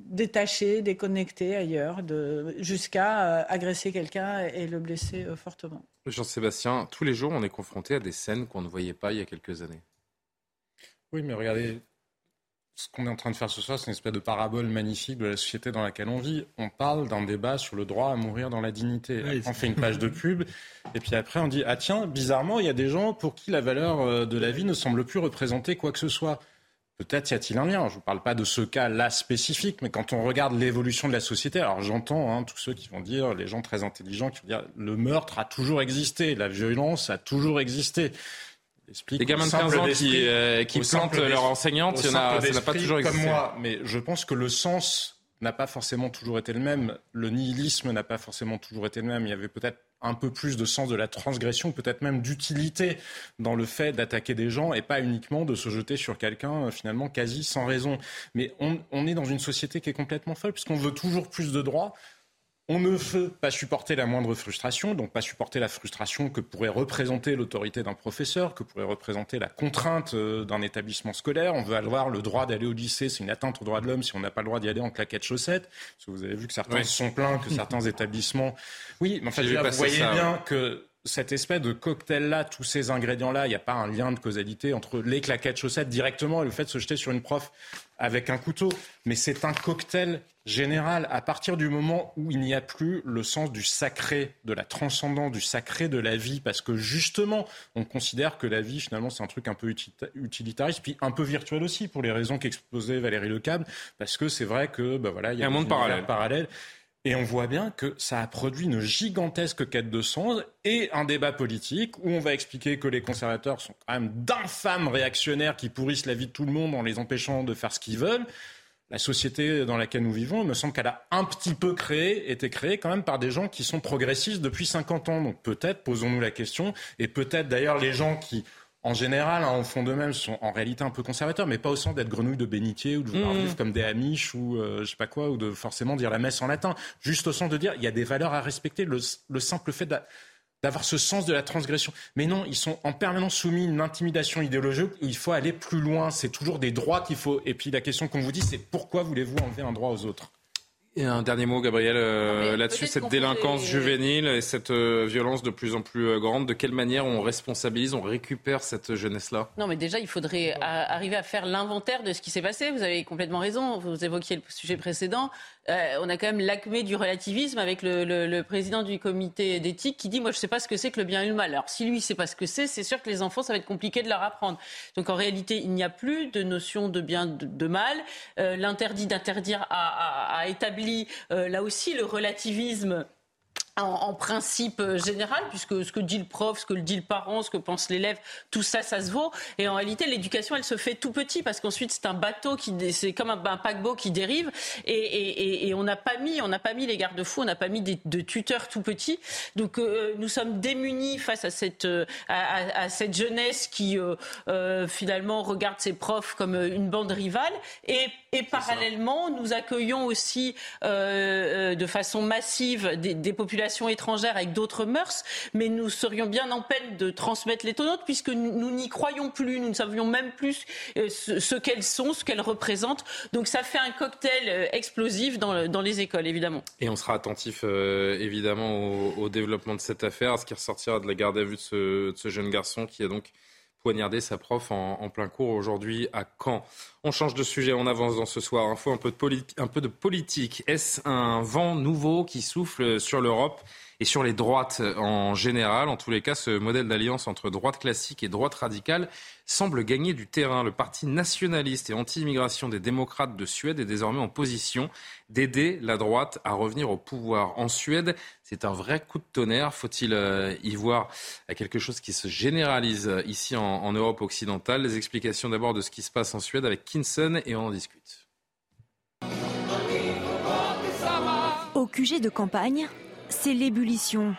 détacher, déconnecter ailleurs, jusqu'à agresser quelqu'un et le blesser fortement. Jean-Sébastien, tous les jours, on est confronté à des scènes qu'on ne voyait pas il y a quelques années. Oui, mais regardez, ce qu'on est en train de faire ce soir, c'est une espèce de parabole magnifique de la société dans laquelle on vit. On parle d'un débat sur le droit à mourir dans la dignité. on fait une page de pub, et puis après on dit ah tiens, bizarrement, il y a des gens pour qui la valeur euh, de la vie ne semble plus représenter quoi que ce soit. Peut-être y a-t-il un lien. Je ne vous parle pas de ce cas-là spécifique, mais quand on regarde l'évolution de la société, alors j'entends hein, tous ceux qui vont dire, les gens très intelligents qui vont dire, le meurtre a toujours existé, la violence a toujours existé. Les gamins de 15 ans qui, euh, qui plantent leur enseignante, ça n'a pas toujours existé. Comme moi, mais je pense que le sens n'a pas forcément toujours été le même. Le nihilisme n'a pas forcément toujours été le même. Il y avait peut-être un peu plus de sens de la transgression, peut-être même d'utilité dans le fait d'attaquer des gens et pas uniquement de se jeter sur quelqu'un euh, finalement quasi sans raison. Mais on, on est dans une société qui est complètement folle puisqu'on veut toujours plus de droits. On ne veut pas supporter la moindre frustration, donc pas supporter la frustration que pourrait représenter l'autorité d'un professeur, que pourrait représenter la contrainte euh, d'un établissement scolaire. On veut avoir le droit d'aller au lycée, c'est une atteinte aux droits de l'homme si on n'a pas le droit d'y aller en claquettes chaussettes. Parce que vous avez vu que certains se sont plaints, que certains établissements. Oui, mais enfin, vous voyez bien que cette espèce de cocktail-là, tous ces ingrédients-là, il n'y a pas un lien de causalité entre les claquettes chaussettes directement et le fait de se jeter sur une prof avec un couteau. Mais c'est un cocktail général. À partir du moment où il n'y a plus le sens du sacré, de la transcendance, du sacré de la vie, parce que justement, on considère que la vie, finalement, c'est un truc un peu utilitariste, puis un peu virtuel aussi, pour les raisons qu'exposait Valérie Lecable, parce que c'est vrai que, bah voilà, il y a, un monde parallèle. parallèle. Et on voit bien que ça a produit une gigantesque quête de sens et un débat politique où on va expliquer que les conservateurs sont quand même d'infâmes réactionnaires qui pourrissent la vie de tout le monde en les empêchant de faire ce qu'ils veulent. La société dans laquelle nous vivons, il me semble qu'elle a un petit peu créé, été créée quand même par des gens qui sont progressistes depuis 50 ans. Donc peut-être, posons-nous la question, et peut-être d'ailleurs les gens qui en général, hein, au fond d'eux-mêmes, sont en réalité un peu conservateurs, mais pas au sens d'être grenouilles de bénitier ou de vouloir mmh. vivre comme des amiches ou euh, je sais pas quoi, ou de forcément dire la messe en latin. Juste au sens de dire, il y a des valeurs à respecter, le, simple fait d'avoir ce sens de la transgression. Mais non, ils sont en permanence soumis à une intimidation idéologique où il faut aller plus loin. C'est toujours des droits qu'il faut. Et puis la question qu'on vous dit, c'est pourquoi voulez-vous enlever un droit aux autres? Et un dernier mot, Gabriel, euh, là-dessus, cette délinquance juvénile et cette euh, violence de plus en plus euh, grande. De quelle manière on responsabilise, on récupère cette jeunesse-là? Non, mais déjà, il faudrait arriver à faire l'inventaire de ce qui s'est passé. Vous avez complètement raison. Vous évoquiez le sujet précédent. Euh, on a quand même l'acmé du relativisme avec le, président du comité d'éthique qui dit moi je ne sais pas ce que c'est que le bien et le mal. Alors si lui ne sait pas ce que c'est, c'est sûr que les enfants ça va être compliqué de leur apprendre. Donc en réalité il n'y a plus de notion de bien de, mal. Euh, l'interdit d'interdire a, établi euh, là aussi le relativisme en, principe euh, général, puisque ce que dit le prof, ce que dit le parent, ce que pense l'élève, tout ça, ça se vaut. Et en réalité, l'éducation, elle se fait tout petit, parce qu'ensuite, c'est un bateau qui, c'est comme un, paquebot qui dérive, et, on n'a pas mis, on n'a pas mis les garde-fous, on n'a pas mis de tuteurs tout petits. Donc, euh, nous sommes démunis face à cette, euh, à, cette jeunesse qui finalement regarde ses profs comme une bande rivale, et, parallèlement, nous accueillons aussi de façon massive des populations population étrangère avec d'autres mœurs, mais nous serions bien en peine de transmettre les nôtres puisque nous n'y croyons plus, nous ne savions même plus euh, ce, qu'elles sont, ce qu'elles représentent. Donc ça fait un cocktail euh, explosif dans, les écoles, évidemment. Et on sera attentif, évidemment, au, développement de cette affaire, à ce qui ressortira de la garde à vue de ce, de ce jeune garçon qui a donc poignarder sa prof en, plein cours aujourd'hui à Caen. On change de sujet, on avance dans ce soir. Info un peu de, un peu de politique. Est-ce un vent nouveau qui souffle sur l'Europe? Et sur les droites en général. En tous les cas, ce modèle d'alliance entre droite classique et droite radicale semble gagner du terrain. Le parti nationaliste et anti-immigration des démocrates de Suède est désormais en position d'aider la droite à revenir au pouvoir. En Suède, c'est un vrai coup de tonnerre. Faut-il euh, y voir quelque chose qui se généralise ici en, Europe occidentale? Les explications d'abord de ce qui se passe en Suède avec Kinson et on en discute. Au QG de campagne, c'est l'ébullition.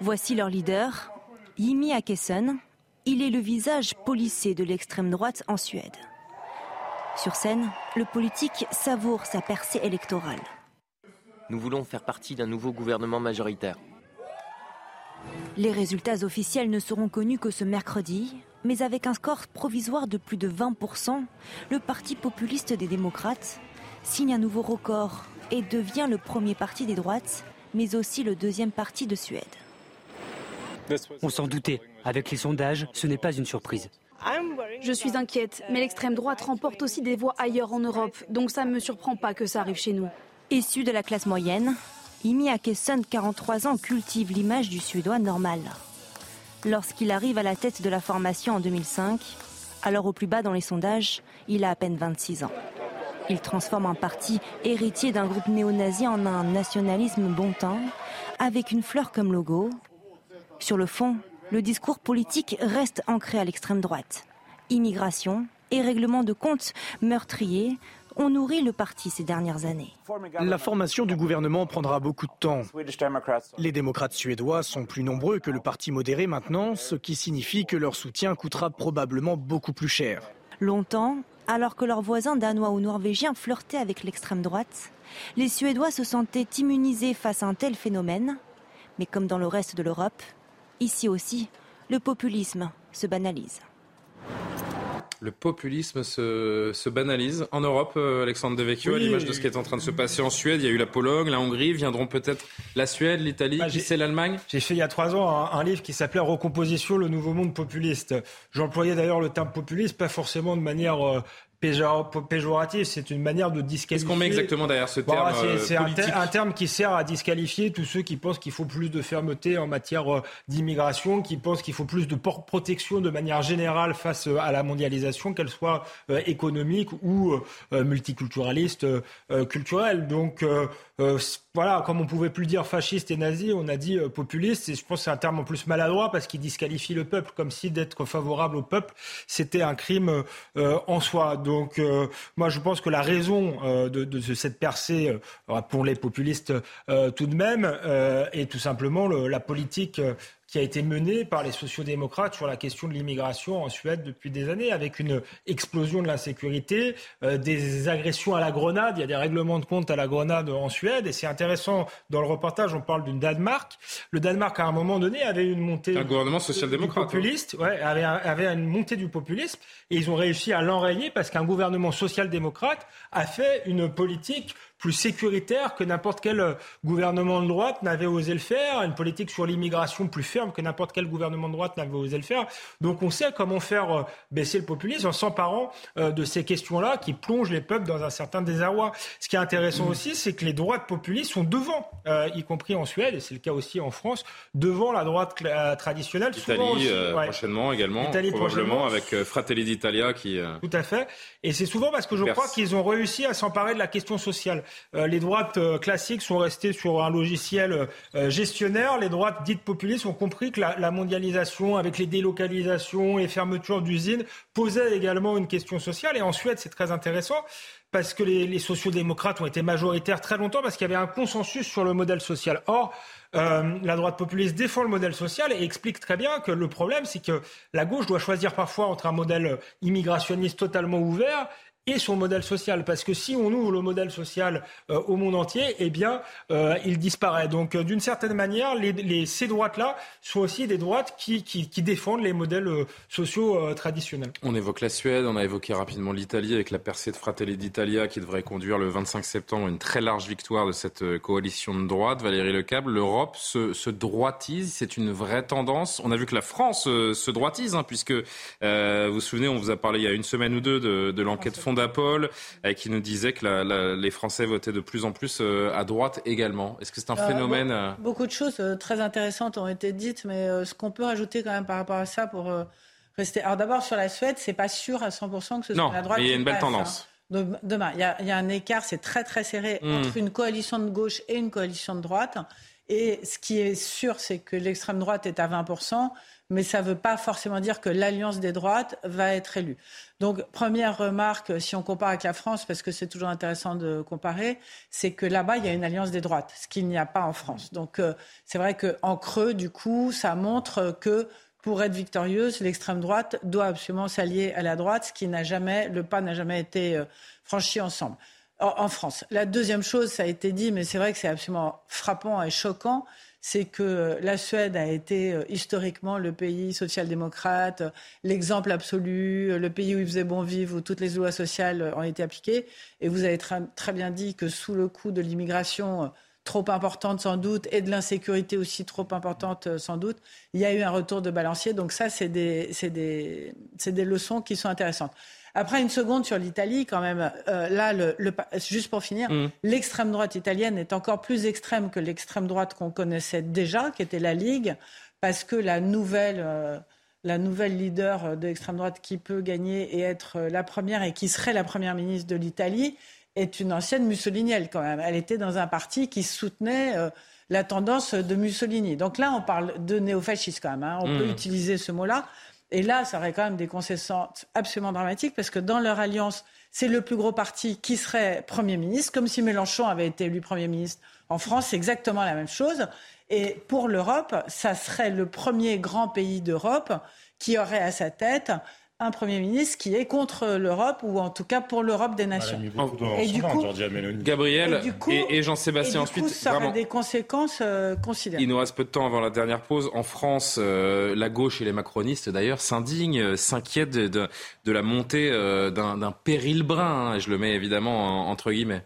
Voici leur leader, Jimmy Akesson. Il est le visage policé de l'extrême droite en Suède. Sur scène, le politique savoure sa percée électorale. Nous voulons faire partie d'un nouveau gouvernement majoritaire. Les résultats officiels ne seront connus que ce mercredi, mais avec un score provisoire de plus de 20%, le Parti populiste des démocrates signe un nouveau record et devient le premier parti des droites, mais aussi le deuxième parti de Suède. On s'en doutait. Avec les sondages, ce n'est pas une surprise. Je suis inquiète, mais l'extrême droite remporte aussi des voix ailleurs en Europe, donc ça ne me surprend pas que ça arrive chez nous. Issu de la classe moyenne, Imi Akesson, 43 ans, cultive l'image du Suédois normal. Lorsqu'il arrive à la tête de la formation en 2005, alors au plus bas dans les sondages, il a à peine 26 ans. Il transforme un parti héritier d'un groupe néo-nazi en un nationalisme bon temps, avec une fleur comme logo. Sur le fond, le discours politique reste ancré à l'extrême droite. Immigration et règlement de comptes meurtriers ont nourri le parti ces dernières années. La formation du gouvernement prendra beaucoup de temps. Les démocrates suédois sont plus nombreux que le parti modéré maintenant, ce qui signifie que leur soutien coûtera probablement beaucoup plus cher. Longtemps, alors que leurs voisins danois ou norvégiens flirtaient avec l'extrême droite, les Suédois se sentaient immunisés face à un tel phénomène. Mais comme dans le reste de l'Europe, ici aussi, le populisme se banalise. Le populisme se, banalise en Europe, euh, Alexandre Devecchio, à l'image de ce qui est en train de se passer en Suède. Il y a eu la Pologne, la Hongrie, viendront peut-être la Suède, l'Italie, bah, c'est l'Allemagne? J'ai fait il y a trois ans un, livre qui s'appelait Recomposition, le nouveau monde populiste. J'employais d'ailleurs le terme populiste, pas forcément de manière euh, péjoratif, c'est une manière de disqualifier. Qu'est-ce qu'on met exactement derrière ce terme C'est euh, un, terme qui sert à disqualifier tous ceux qui pensent qu'il faut plus de fermeté en matière euh, d'immigration, qui pensent qu'il faut plus de protection de manière générale face euh, à la mondialisation, qu'elle soit économique ou multiculturaliste, culturelle. Donc voilà, comme on pouvait plus dire fasciste et nazi, on a dit populiste. Et je pense que c'est un terme en plus maladroit parce qu'il disqualifie le peuple, comme si d'être favorable au peuple, c'était un crime en soi. Donc, euh, moi, je pense que la raison euh, de, cette percée, euh, pour les populistes tout de même, est tout simplement la politique qui a été menée par les sociodémocrates sur la question de l'immigration en Suède depuis des années, avec une explosion de l'insécurité, euh, des agressions à la grenade. Il y a des règlements de compte à la grenade en Suède. Et c'est intéressant, dans le reportage, on parle du Danemark. Le Danemark, à un moment donné, avait une montée un gouvernement social-démocrate, hein. populiste, ouais, avait, avait une montée du populisme. Et ils ont réussi à l'enrayer parce qu'un gouvernement social-démocrate a fait une politique plus sécuritaire que n'importe quel euh, gouvernement de droite n'avait osé le faire, une politique sur l'immigration plus ferme que n'importe quel gouvernement de droite n'avait osé le faire. Donc on sait comment faire euh, baisser le populisme en s'emparant euh, de ces questions-là qui plongent les peuples dans un certain désarroi. Ce qui est intéressant aussi, c'est que les droites populistes sont devant, y compris en Suède, et c'est le cas aussi en France, devant la droite traditionnelle. Italie prochainement également, probablement avec Fratelli d'Italia qui... Tout à fait. Et c'est souvent parce que je crois qu'ils ont réussi à s'emparer de la question sociale. Euh, les droites euh, classiques sont restées sur un logiciel euh, gestionnaire. Les droites dites populistes ont compris que la, mondialisation, avec les délocalisations, les fermetures d'usines, posait également une question sociale. Et en Suède, c'est très intéressant parce que les, les sociodémocrates ont été majoritaires très longtemps parce qu'il y avait un consensus sur le modèle social. Or, la droite populiste défend le modèle social et explique très bien que le problème, c'est que la gauche doit choisir parfois entre un modèle immigrationniste totalement ouvert et son modèle social. Parce que si on ouvre le modèle social euh, au monde entier, eh bien, euh, il disparaît. Donc, euh, d'une certaine manière, les, ces droites-là sont aussi des droites qui, qui, qui défendent les modèles sociaux traditionnels. On évoque la Suède, on a évoqué rapidement l'Italie avec la percée de Fratelli d'Italia qui devrait conduire le 25 septembre une très large victoire de cette coalition de droite. Valérie Lecable, l'Europe se, se droitise, c'est une vraie tendance. On a vu que la France se droitise, hein, puisque vous vous souvenez, on vous a parlé il y a une semaine ou deux de, de l'enquête d'Apol euh, qui nous disait que les Français votaient de plus en plus euh, à droite également. Est-ce que c'est un euh, phénomène Beaucoup de choses très intéressantes ont été dites, mais ce qu'on peut rajouter quand même par rapport à ça pour rester. Alors d'abord sur la Suède, c'est pas sûr à 100% que ce soit la droite. Mais il y a une belle hein. tendance. Demain, il y, a, un écart, c'est très très serré hmm. entre une coalition de gauche et une coalition de droite. Et ce qui est sûr, c'est que l'extrême droite est à 20% mais ça ne veut pas forcément dire que l'alliance des droites va être élue. Donc, première remarque, si on compare avec la France, parce que c'est toujours intéressant de comparer, c'est que là-bas, il y a une alliance des droites, ce qu'il n'y a pas en France. Donc, euh, c'est vrai qu'en creux, du coup, ça montre que pour être victorieuse, l'extrême droite doit absolument s'allier à la droite, ce qui n'a jamais, le pas n'a jamais été euh, franchi ensemble. En France. La deuxième chose, ça a été dit, mais c'est vrai que c'est absolument frappant et choquant, c'est que la Suède a été euh, historiquement le pays social-démocrate, l'exemple absolu, le pays où il faisait bon vivre, où toutes les lois sociales ont été appliquées. Et vous avez très, bien dit que sous le coup de l'immigration euh, trop importante sans doute et de l'insécurité aussi trop importante euh, sans doute, il y a eu un retour de balancier. Donc ça, c'est des, des leçons qui sont intéressantes. Après, une seconde sur l'Italie, quand même. Euh, là, le, juste pour finir, mm. l'extrême droite italienne est encore plus extrême que l'extrême droite qu'on connaissait déjà, qui était la Ligue, parce que la nouvelle. Euh, la nouvelle leader de l'extrême droite qui peut gagner et être la première et qui serait la première ministre de l'Italie est une ancienne mussolinienne quand même. Elle était dans un parti qui soutenait euh, la tendance de Mussolini. Donc là, on parle de néofascisme quand même. Hein. On peut mm. utiliser ce mot-là. Et là, ça aurait quand même des conséquences absolument dramatiques parce que dans leur alliance, c'est le plus gros parti qui serait Premier ministre, comme si Mélenchon avait été élu Premier ministre en France, c'est exactement la même chose. Et pour l'Europe, ça serait le premier grand pays d'Europe qui aurait à sa tête un Premier ministre qui est contre l'Europe, ou en tout cas pour l'Europe des nations. et, du coup, Gabriel et, Jean-Sébastien ensuite. ça aurait des conséquences euh, considérables. Il nous reste peu de temps avant la dernière pause. En France, euh, la gauche et les macronistes d'ailleurs s'indignent, euh, s'inquiètent de, la montée d'un péril brun. Hein, je le mets évidemment entre guillemets.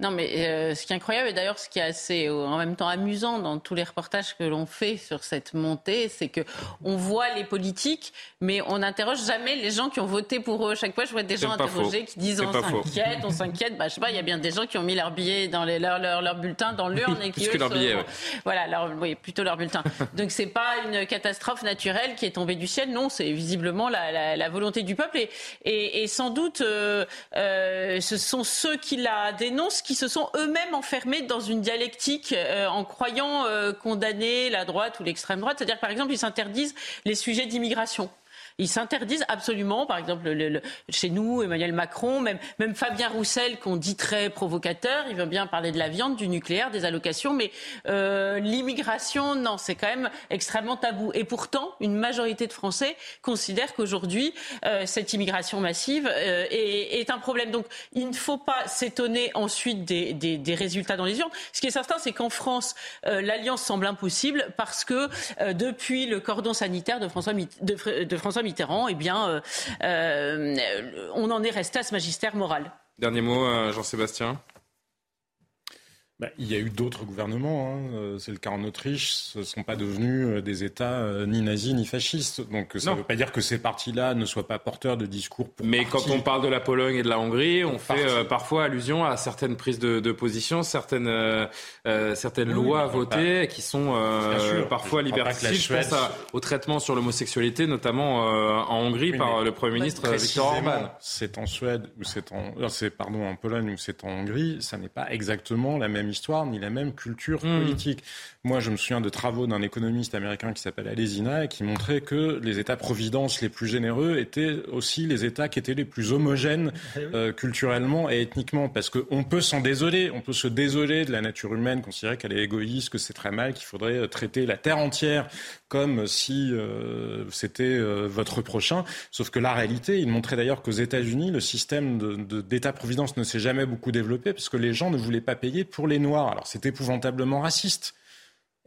Non, mais euh, ce qui est incroyable, et d'ailleurs ce qui est assez euh, en même temps amusant dans tous les reportages que l'on fait sur cette montée, c'est que on voit les politiques, mais on n'interroge jamais les gens qui ont voté pour eux. Chaque fois, je vois des gens interrogés qui disent on s'inquiète, on s'inquiète. Bah, je sais pas, il y a bien des gens qui ont mis leur billet dans les, leur, leur, leur bulletin dans l'urne et qui eux, leur billet, voilà, leur, oui, plutôt leur bulletin. Donc c'est pas une catastrophe naturelle qui est tombée du ciel. Non, c'est visiblement la, la, la, volonté du peuple et, et, et sans doute euh, euh, ce sont ceux qui la dénoncent qui se sont eux-mêmes enfermés dans une dialectique euh, en croyant euh, condamner la droite ou l'extrême droite. C'est-à-dire, par exemple, ils s'interdisent les sujets d'immigration. Ils s'interdisent absolument, par exemple, le, chez nous, Emmanuel Macron, même, Fabien Roussel, qu'on dit très provocateur, il veut bien parler de la viande, du nucléaire, des allocations, mais euh, l'immigration, non, c'est quand même extrêmement tabou. Et pourtant, une majorité de Français considèrent qu'aujourd'hui, euh, cette immigration massive euh, est, un problème. Donc, il ne faut pas s'étonner ensuite des, résultats dans les urnes. Ce qui est certain, c'est qu'en France, l'alliance semble impossible parce que depuis le cordon sanitaire de François, de, de François Mitterrand, eh bien, euh, euh, on en est resté à ce magistère moral. Dernier mot, euh, Jean-Sébastien. Bah, il y a eu d'autres gouvernements. Hein. Euh, c'est le cas en Autriche. Ce ne sont pas devenus euh, des États euh, ni nazis ni fascistes. Donc ça ne veut pas dire que ces partis-là ne soient pas porteurs de discours. Mais quand on parle de la Pologne et de la Hongrie, on fait parfois allusion à certaines prises de, de position, certaines, euh, certaines lois votées qui sont parfois liberticides. Je pense au traitement sur l'homosexualité, notamment en Hongrie par le Premier ministre Viktor Orban. C'est en Suède ou c'est en, pardon en Pologne ou c'est en Hongrie. Ça n'est pas exactement la même même histoire ni la même culture mmh. politique. Moi, je me souviens de travaux d'un économiste américain qui s'appelle Alesina et qui montrait que les États-providence les plus généreux étaient aussi les États qui étaient les plus homogènes eh euh, culturellement et ethniquement. Parce qu'on peut s'en désoler, on peut se désoler de la nature humaine, considérer qu'elle est égoïste, que c'est très mal, qu'il faudrait euh, traiter la terre entière comme si euh, c'était votre prochain. Sauf que la réalité, il montrait d'ailleurs qu'aux États-Unis, le système d'État-providence ne s'est jamais beaucoup développé parce que les gens ne voulaient pas payer pour les Noirs. Alors c'est épouvantablement raciste.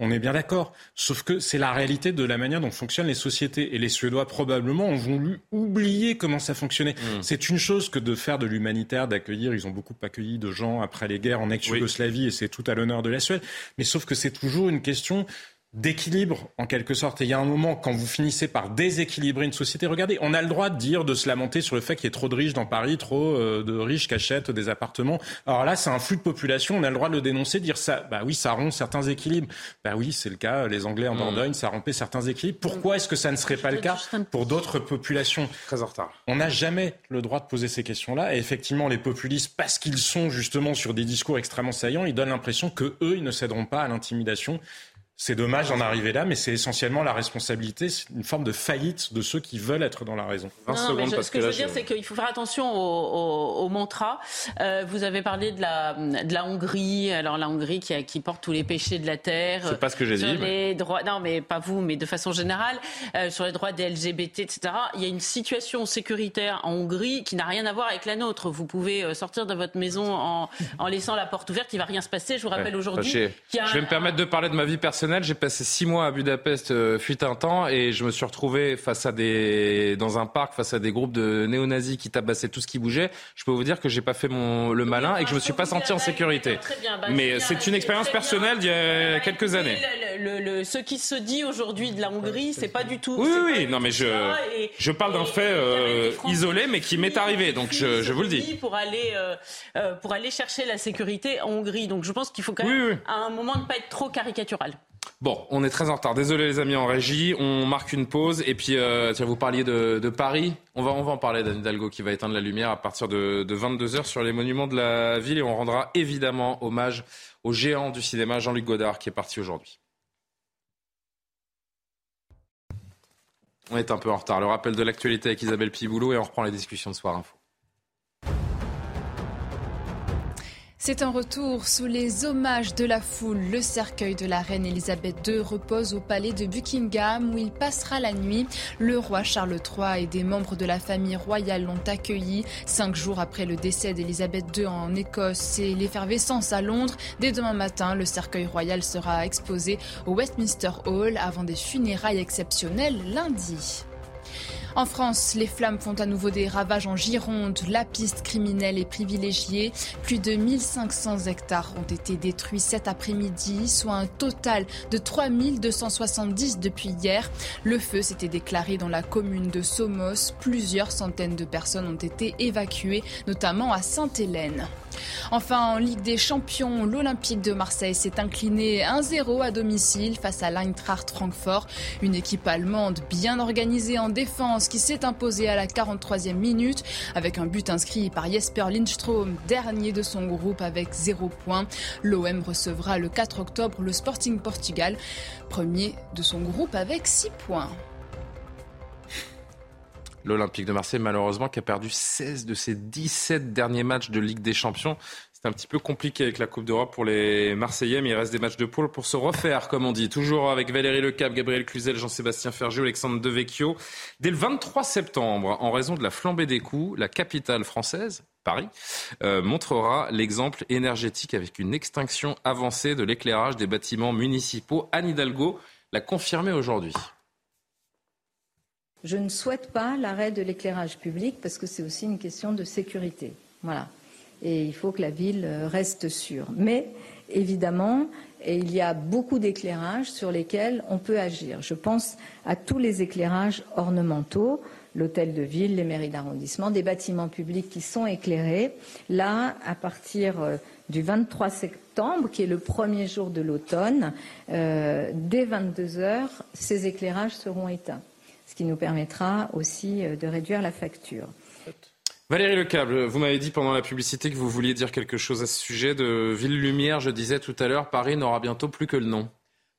On est bien d'accord. Sauf que c'est la réalité de la manière dont fonctionnent les sociétés. Et les Suédois, probablement, ont voulu oublier comment ça fonctionnait. Hmm. C'est une chose que de faire de l'humanitaire, d'accueillir. Ils ont beaucoup accueilli de gens après les guerres en ex-Yougoslavie et c'est tout à l'honneur de la Suède. Mais sauf que c'est toujours une question d'équilibre en quelque sorte. Et il y a un moment quand vous finissez par déséquilibrer une société. Regardez, on a le droit de dire, de se lamenter sur le fait qu'il y ait trop de riches dans Paris, trop euh, de riches qui achètent des appartements. Alors là, c'est un flux de population. On a le droit de le dénoncer, de dire ça. Bah oui, ça rompt certains équilibres. Bah oui, c'est le cas. Les Anglais en mmh. Dordogne, ça rompait certains équilibres. Pourquoi est-ce que ça ne serait pas le cas pour d'autres populations Très en retard. On n'a jamais le droit de poser ces questions-là. Et effectivement, les populistes, parce qu'ils sont justement sur des discours extrêmement saillants, ils donnent l'impression que eux, ils ne céderont pas à l'intimidation c'est dommage d'en arriver là, mais c'est essentiellement la responsabilité, c'est une forme de faillite de ceux qui veulent être dans la raison. ce que, je veux dire, c'est qu'il faut faire attention au, mantra. Euh, vous avez parlé de la, de la Hongrie, alors la Hongrie qui, qui porte tous les péchés de la terre. C'est pas ce que j'ai dit. Les droits, non, mais pas vous, mais de façon générale, euh, sur les droits des LGBT, etc. Il y a une situation sécuritaire en Hongrie qui n'a rien à voir avec la nôtre. Vous pouvez euh, sortir de votre maison en, en laissant la porte ouverte, il va rien se passer. Je vous rappelle aujourd'hui. Je vais me permettre de parler de ma vie personnelle j'ai passé six mois à Budapest, euh, fut un temps, et je me suis retrouvé face à des, dans un parc, face à des groupes de néo-nazis qui tabassaient tout ce qui bougeait. Je peux vous dire que j'ai pas fait mon, le malin et que je me suis pas senti en sécurité. Bah, Mais c'est une expérience personnelle d'il y a quelques années. ce qui se dit aujourd'hui de la Hongrie, c'est pas du tout. Oui, oui, non, mais je, je parle d'un fait euh, isolé, mais qui m'est arrivé. Donc je, je vous le dis. Pour aller, euh, pour aller chercher la sécurité en Hongrie. Donc je pense qu'il faut quand même, à un moment, ne pas être trop caricatural. Bon, on est très en retard. Désolé les amis en régie. On marque une pause. Et puis, euh, tiens, vous parliez de, Paris. On va, en parler d'Anne Hidalgo qui va éteindre la lumière à partir de, 22h sur les monuments de la ville. Et on rendra évidemment hommage au géant du cinéma, Jean-Luc Godard, qui est parti aujourd'hui. On est un peu en retard. Le rappel de l'actualité avec Isabelle Piboulot et on reprend les discussions de Soir Info. C'est un retour sous les hommages de la foule. Le cercueil de la reine Elisabeth II repose au palais de Buckingham où il passera la nuit. Le roi Charles III et des membres de la famille royale l'ont accueilli. Cinq jours après le décès d'Elisabeth II en Écosse et l'effervescence à Londres, dès demain matin, le cercueil royal sera exposé au Westminster Hall avant des funérailles exceptionnelles lundi. En France, les flammes font à nouveau des ravages en Gironde. La piste criminelle est privilégiée. Plus de 1500 hectares ont été détruits cet après-midi, soit un total de 3270 depuis hier. Le feu s'était déclaré dans la commune de Somos. Plusieurs centaines de personnes ont été évacuées, notamment à Sainte-Hélène. Enfin, en Ligue des Champions, l'Olympique de Marseille s'est incliné 1-0 à domicile face à l'Eintracht Francfort, une équipe allemande bien organisée en défense qui s'est imposée à la 43e minute avec un but inscrit par Jesper Lindström, dernier de son groupe avec 0 points. L'OM recevra le 4 octobre le Sporting Portugal, premier de son groupe avec 6 points. L'Olympique de Marseille, malheureusement, qui a perdu 16 de ses 17 derniers matchs de Ligue des Champions. C'est un petit peu compliqué avec la Coupe d'Europe pour les Marseillais, mais il reste des matchs de poule pour se refaire, comme on dit. Toujours avec Valérie Lecap, Gabriel Cluzel, Jean-Sébastien Ferjou, Alexandre Devecchio. Dès le 23 septembre, en raison de la flambée des coûts, la capitale française, Paris, euh, montrera l'exemple énergétique avec une extinction avancée de l'éclairage des bâtiments municipaux. Anne Hidalgo l'a confirmé aujourd'hui. Je ne souhaite pas l'arrêt de l'éclairage public parce que c'est aussi une question de sécurité. Voilà. Et il faut que la ville euh, reste sûre. Mais évidemment, il y a beaucoup d'éclairages sur lesquels on peut agir. Je pense à tous les éclairages ornementaux, l'hôtel de ville, les mairies d'arrondissement, des bâtiments publics qui sont éclairés. Là, à partir euh, du 23 septembre, qui est le premier jour de l'automne, euh, dès 22 heures, ces éclairages seront éteints ce qui nous permettra aussi de réduire la facture. Valérie Lecable, vous m'avez dit pendant la publicité que vous vouliez dire quelque chose à ce sujet de Ville Lumière. Je disais tout à l'heure, Paris n'aura bientôt plus que le nom.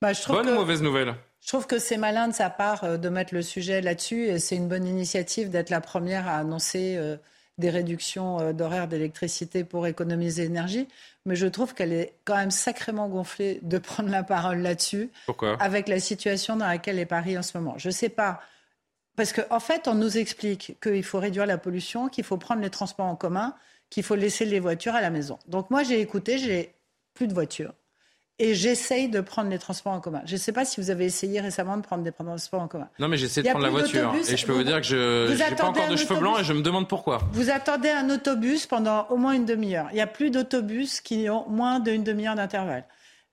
Bah, Bonne ou mauvaise nouvelle? Je trouve que c'est malin de sa part euh, de mettre le sujet là-dessus et c'est une bonne initiative d'être la première à annoncer euh, des réductions euh, d'horaires d'électricité pour économiser l'énergie. Mais je trouve qu'elle est quand même sacrément gonflée de prendre la parole là-dessus. Pourquoi? Avec la situation dans laquelle est Paris en ce moment. Je ne sais pas. Parce qu'en en fait, on nous explique qu'il faut réduire la pollution, qu'il faut prendre les transports en commun, qu'il faut laisser les voitures à la maison. Donc moi, j'ai écouté, j'ai plus de voitures et j'essaye de prendre les transports en commun. Je ne sais pas si vous avez essayé récemment de prendre des transports en commun. Non, mais j'essaie de prendre la voiture. Et je peux vous, dire que je n'ai pas encore de cheveux blancs et je me demande pourquoi. Vous attendez un autobus pendant au moins une demi-heure. Il n'y a plus d'autobus qui ont moins d'une demi-heure d'intervalle.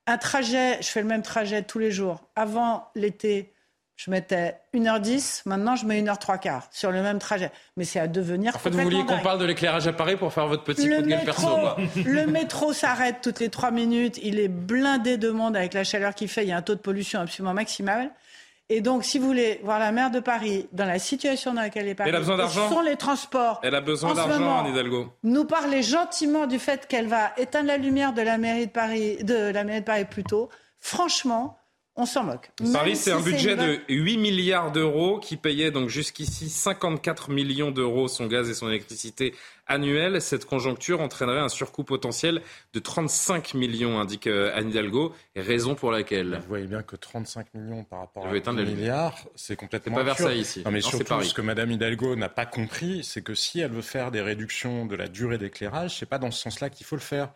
Un trajet, je fais le même trajet tous les jours. Avant l'été, je mettais 1h10, maintenant je mets 1h3 quart sur le même trajet. Mais c'est à devenir. En fait, vous vouliez qu'on parle de l'éclairage à Paris pour faire votre petit coup de gueule perso. le métro s'arrête toutes les 3 minutes, il est blindé de monde avec la chaleur qu'il fait, il y a un taux de pollution absolument maximal. Et donc, si vous voulez voir la maire de Paris dans la situation dans laquelle elle est Paris, elle a besoin d'argent. sont les transports. Elle a besoin d'argent, Anne Hidalgo. Nous parler gentiment du fait qu'elle va éteindre la lumière de la mairie de Paris, de la mairie de Paris plutôt. Franchement, on s'en moque. Paris, c'est un budget de 8 milliards d'euros qui payait donc jusqu'ici 54 millions d'euros son gaz et son électricité annuel. Cette conjoncture entraînerait un surcoût potentiel de 35 millions, indique euh, Anne Hidalgo, et raison pour laquelle? Vous voyez bien que 35 millions par rapport à 8 milliards, c'est complètement pas Versailles ici. Non, mais surtout, ce que Mme Hidalgo n'a pas compris, c'est que si elle veut faire des réductions de la durée d'éclairage, c'est pas dans ce sens-là qu'il faut le faire.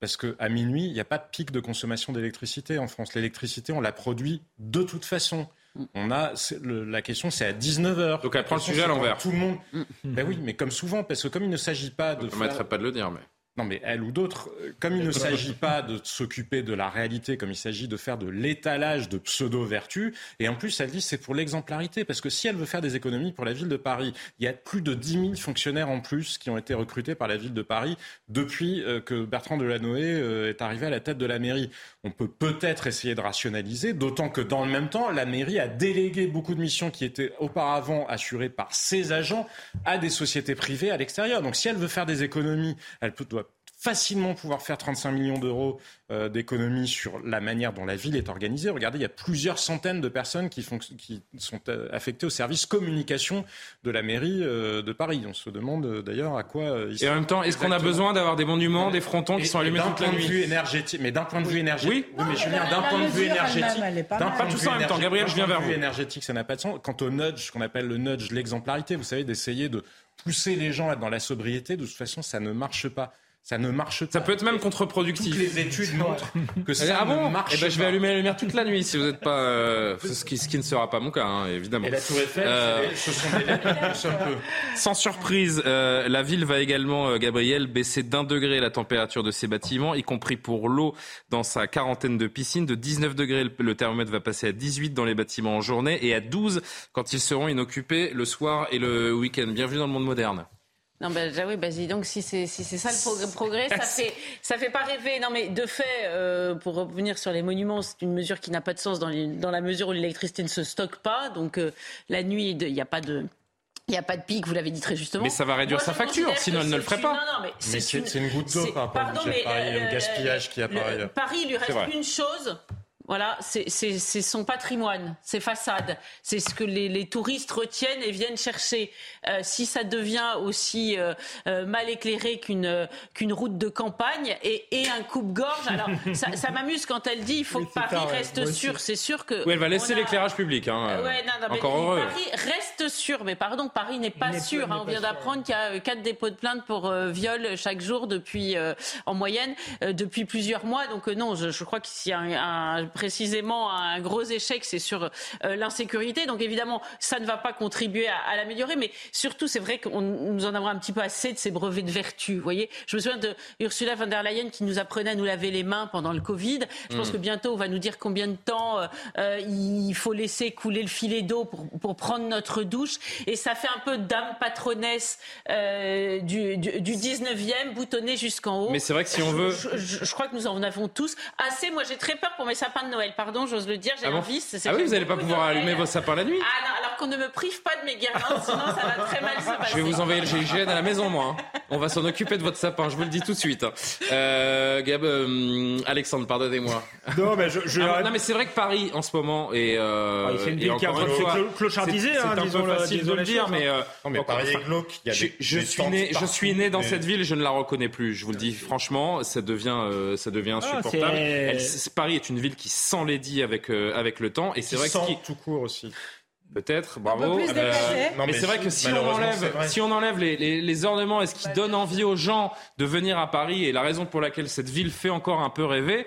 Parce qu'à minuit, il n'y a pas de pic de consommation d'électricité en France. L'électricité, on la produit de toute façon. Mm. On a la question, c'est à 19 h Donc elle prend le sujet à l'envers. Tout le monde. Mm. Ben oui, mais comme souvent, parce que comme il ne s'agit pas de. Je ne permettrai pas de le dire, mais. Non, mais elle ou d'autres, euh, comme il ne s'agit pas de s'occuper de la réalité, comme il s'agit de faire de l'étalage de pseudo-vertus, et en plus, elle dit c'est pour l'exemplarité, parce que si elle veut faire des économies pour la ville de Paris, il y a plus de 10 000 fonctionnaires en plus qui ont été recrutés par la ville de Paris depuis euh, que Bertrand Delanoë euh, est arrivé à la tête de la mairie. On peut peut-être essayer de rationaliser, d'autant que dans le même temps, la mairie a délégué beaucoup de missions qui étaient auparavant assurées par ses agents à des sociétés privées à l'extérieur. Donc si elle veut faire des économies, elle peut, doit facilement pouvoir faire 35 millions d'euros euh, d'économies sur la manière dont la ville est organisée. Regardez, il y a plusieurs centaines de personnes qui, font, qui sont euh, affectées au service communication de la mairie euh, de Paris. On se demande d'ailleurs à quoi ils Et en même temps, est-ce qu'on a besoin d'avoir des monuments, des frontons qui sont allumés toute la nuit énergétique, Mais d'un point de vue énergétique, oui, mais Julien, d'un point de vue énergétique, d'un point tout ça en même temps. Gabriel, je viens vers vous. énergétique, ça n'a pas de sens. Quant au nudge, ce qu'on appelle le nudge, l'exemplarité, vous savez, d'essayer de pousser les gens dans la sobriété, de toute façon, ça ne marche pas ça ne marche pas. Ça peut être même contre-productif. Toutes les études montrent que ça ah bon ne marche eh ben, Je vais allumer la lumière toute la nuit si vous n'êtes pas. Euh, ce, qui, ce, qui, ne sera pas mon cas, hein, évidemment. Et la Tour Eiffel, euh... ce sont des un peu. Sans surprise, euh, la ville va également, euh, Gabriel, baisser d'un degré la température de ses bâtiments, y compris pour l'eau dans sa quarantaine de piscines. De 19 degrés, le thermomètre va passer à 18 dans les bâtiments en journée et à 12 quand ils seront inoccupés le soir et le week-end. Bienvenue dans le monde moderne. Non, ben, oui, vas-y. Donc, si c'est si ça le progrès, ça fait, ça fait pas rêver. Non, mais de fait, euh, pour revenir sur les monuments, c'est une mesure qui n'a pas de sens dans, dans, la mesure où l'électricité ne se stocke pas. Donc, euh, la nuit, il n'y a pas de. Il n'y a pas de pic, vous l'avez dit très justement. Mais ça va réduire sa facture, sinon elle ne le ferait pas. Non, non, mais c'est une... une... goutte d'eau par rapport au euh, gaspillage qui apparaît. Paris, il lui reste une chose, voilà, c'est son patrimoine, ses façades. C'est ce que les, touristes retiennent et viennent chercher. Euh, si ça devient aussi euh, euh, mal éclairé qu'une qu'une route de campagne et, et un coupe-gorge, alors ça, ça m'amuse quand elle dit il faut que Paris reste sûr. C'est sûr que. Oui, elle va laisser l'éclairage public. Hein, ouais, non, non, Encore heureux. Paris reste sûr, mais pardon, Paris n'est pas sûr. Hein, on vient d'apprendre qu'il y a quatre dépôts de plainte pour viol chaque jour depuis, en moyenne, depuis plusieurs mois. Donc non, je, je crois qu'il y a un, un précisément un gros échec, c'est sur euh, l'insécurité. Donc évidemment, ça ne va pas contribuer à, l'améliorer, mais surtout, c'est vrai qu'on nous en avons un petit peu assez de ces brevets de vertu. Vous voyez, je me souviens de Ursula von der Leyen qui nous apprenait à nous laver les mains pendant le Covid. Je pense mm. que bientôt, on va nous dire combien de temps euh, euh, il faut laisser couler le filet d'eau pour, pour, prendre notre douche et ça fait un peu dame patronesse euh, du, du, 19e, boutonné jusqu'en haut. Mais c'est vrai que si on veut... Je, crois que nous en avons tous assez. Moi, j'ai très peur pour mes sapins de Noël. Pardon, j'ose le dire, j'ai ah un vice. Ah oui, vous n'allez pas pouvoir allumer vos sapins la nuit Ah non, alors qu'on ne me prive pas de mes guirlandes, sinon ça va très mal se passer. Je vais vous envoyer le GIGN à la maison, moi. Hein. On va s'en occuper de votre sapin, je vous le dis tout de suite. Hein. Euh, Gab, euh, Alexandre, pardonnez-moi. Non, mais, je, ah, non, mais c'est vrai que Paris, en ce moment, est... Euh, c'est une ville qui est en train de clochardiser, C'est hein, un peu facile de le dire, mais... Euh, non, mais Paris est glauque. Il y a je, je suis né, je suis né dans cette ville et je ne la reconnais plus. Je vous le dis franchement, ça devient, ça devient ah, insupportable. Paris est une ville qui s'enlaidit avec, euh, avec le temps. Et c'est vrai que... Qui... tout court aussi. Peut-être, bravo. Euh, mais, c'est vrai que si on enlève, si on enlève les, les, les ornements et ce qui donne envie aux gens de venir à Paris? Et la raison pour laquelle cette ville fait encore un peu rêver,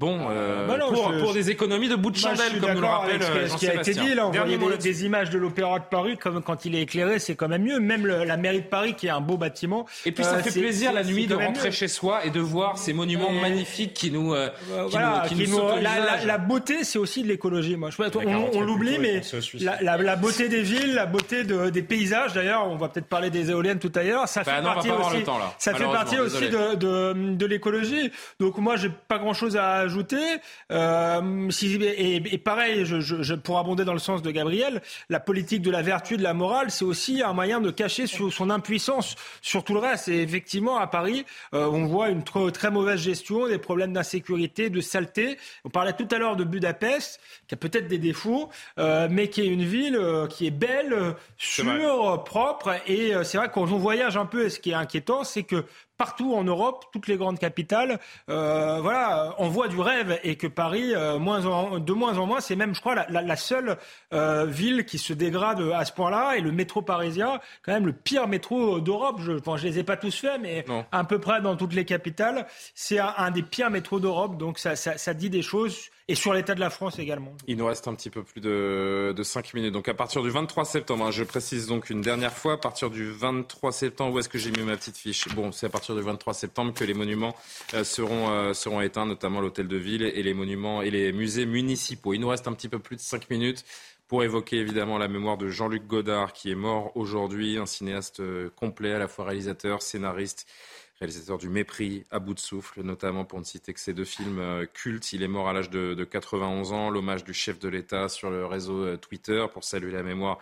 Bon, euh, bah pour, pour, des économies de bout de chandelle, comme nous le rappelle ce, ce qui a été dit. Là, on voyait des, des, images de l'Opéra de Paris, comme quand il est éclairé, c'est quand même mieux. Même le, la mairie de Paris, qui est un beau bâtiment. Et puis ça euh, fait plaisir la nuit de rentrer chez soi et de voir ces monuments magnifiques qui nous, euh, qui voilà, nous, qui nous, la, la, beauté, c'est aussi de l'écologie. Moi, je on, on l'oublie, mais la, la, beauté des villes, la beauté de, des paysages. D'ailleurs, on va peut-être parler des éoliennes tout à l'heure. Ça bah fait partie aussi. Ça fait partie aussi de l'écologie. Donc moi, j'ai pas grand-chose à ajouter. Euh, si, et, pareil, je, je, pour abonder dans le sens de Gabriel, la politique de la vertu, de la morale, c'est aussi un moyen de cacher son impuissance sur tout le reste. Et effectivement, à Paris, euh, on voit une très mauvaise gestion, des problèmes d'insécurité, de saleté. On parlait tout à l'heure de Budapest, qui a peut-être des défauts, euh, mais qui est une ville qui est belle, sûre, propre. Et c'est vrai quand on voyage un peu, ce qui est inquiétant, c'est que partout en Europe, toutes les grandes capitales, euh, voilà, on voit du rêve et que Paris, euh, moins en, de moins en moins, c'est même, je crois, la, la, seule euh, ville qui se dégrade à ce point-là. Et le métro parisien, quand même le pire métro d'Europe. Je, ne je les ai pas tous faits, mais à peu près dans toutes les capitales, c'est un, des pires métros d'Europe. Donc ça, ça, ça dit des choses et sur l'état de la France également. Il nous reste un petit peu plus de, de 5 minutes. Donc à partir du 23 septembre, hein, je précise donc une dernière fois, à partir du 23 septembre, où est-ce que j'ai mis ma petite fiche? Bon, c'est à partir du 23 septembre que les monuments euh, seront, euh, seront éteints, notamment l'hôtel de ville et les monuments et les musées municipaux. Il nous reste un petit peu plus de 5 minutes pour évoquer évidemment la mémoire de Jean-Luc Godard, qui est mort aujourd'hui, un cinéaste euh, complet, à la fois réalisateur, scénariste réalisateur du Mépris à bout de souffle, notamment pour ne citer que ces deux films euh, cultes. Il est mort à l'âge de, 91 ans, l'hommage du chef de l'État sur le réseau euh, Twitter pour saluer la mémoire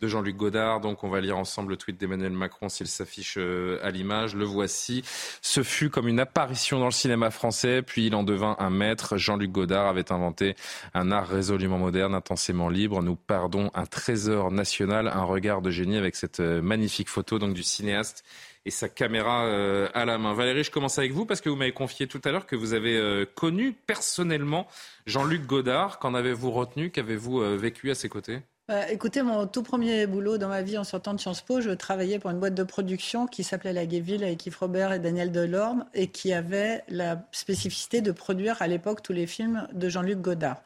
de Jean-Luc Godard. Donc on va lire ensemble le tweet d'Emmanuel Macron s'il s'affiche euh, à l'image. Le voici. Ce fut comme une apparition dans le cinéma français, puis il en devint un maître. Jean-Luc Godard avait inventé un art résolument moderne, intensément libre. Nous perdons un trésor national, un regard de génie avec cette magnifique photo donc du cinéaste et sa caméra euh, à la main. Valérie, je commence avec vous parce que vous m'avez confié tout à l'heure que vous avez euh, connu personnellement Jean-Luc Godard. Qu'en avez-vous retenu? Qu'avez-vous euh, vécu à ses côtés? Bah, écoutez, mon tout premier boulot dans ma vie en sortant de Sciences Po, je travaillais pour une boîte de production qui s'appelait La Guéville avec Yves Robert et Daniel Delorme et qui avait la spécificité de produire à l'époque tous les films de Jean-Luc Godard.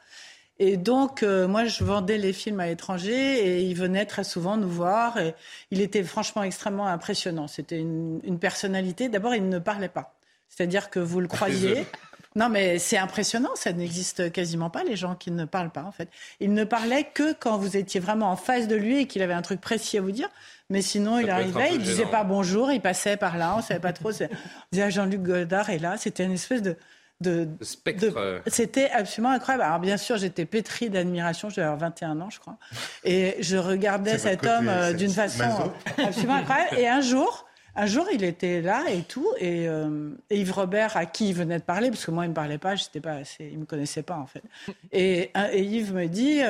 Et donc, euh, moi, je vendais les films à l'étranger et il venait très souvent nous voir. Et il était franchement extrêmement impressionnant. C'était une, une, personnalité. D'abord, il ne parlait pas. C'est-à-dire que vous le croyez. Non, mais c'est impressionnant. Ça n'existe quasiment pas, les gens qui ne parlent pas, en fait. Il ne parlait que quand vous étiez vraiment en face de lui et qu'il avait un truc précis à vous dire. Mais sinon, il arrivait, il disait pas bonjour, il passait par là, on savait pas trop. On disait ah, Jean-Luc Goldard est là. C'était une espèce de de, spectre. C'était absolument incroyable. Alors bien sûr, j'étais pétrie d'admiration, j'avais 21 ans, je crois, et je regardais cet homme euh, d'une façon absolument incroyable. Et un jour, un jour, il était là et tout, et, euh, Yves Robert, à qui il venait de parler, parce que moi, il me parlait pas, j'étais pas, assez, il me connaissait pas en fait. Et, et Yves me dit.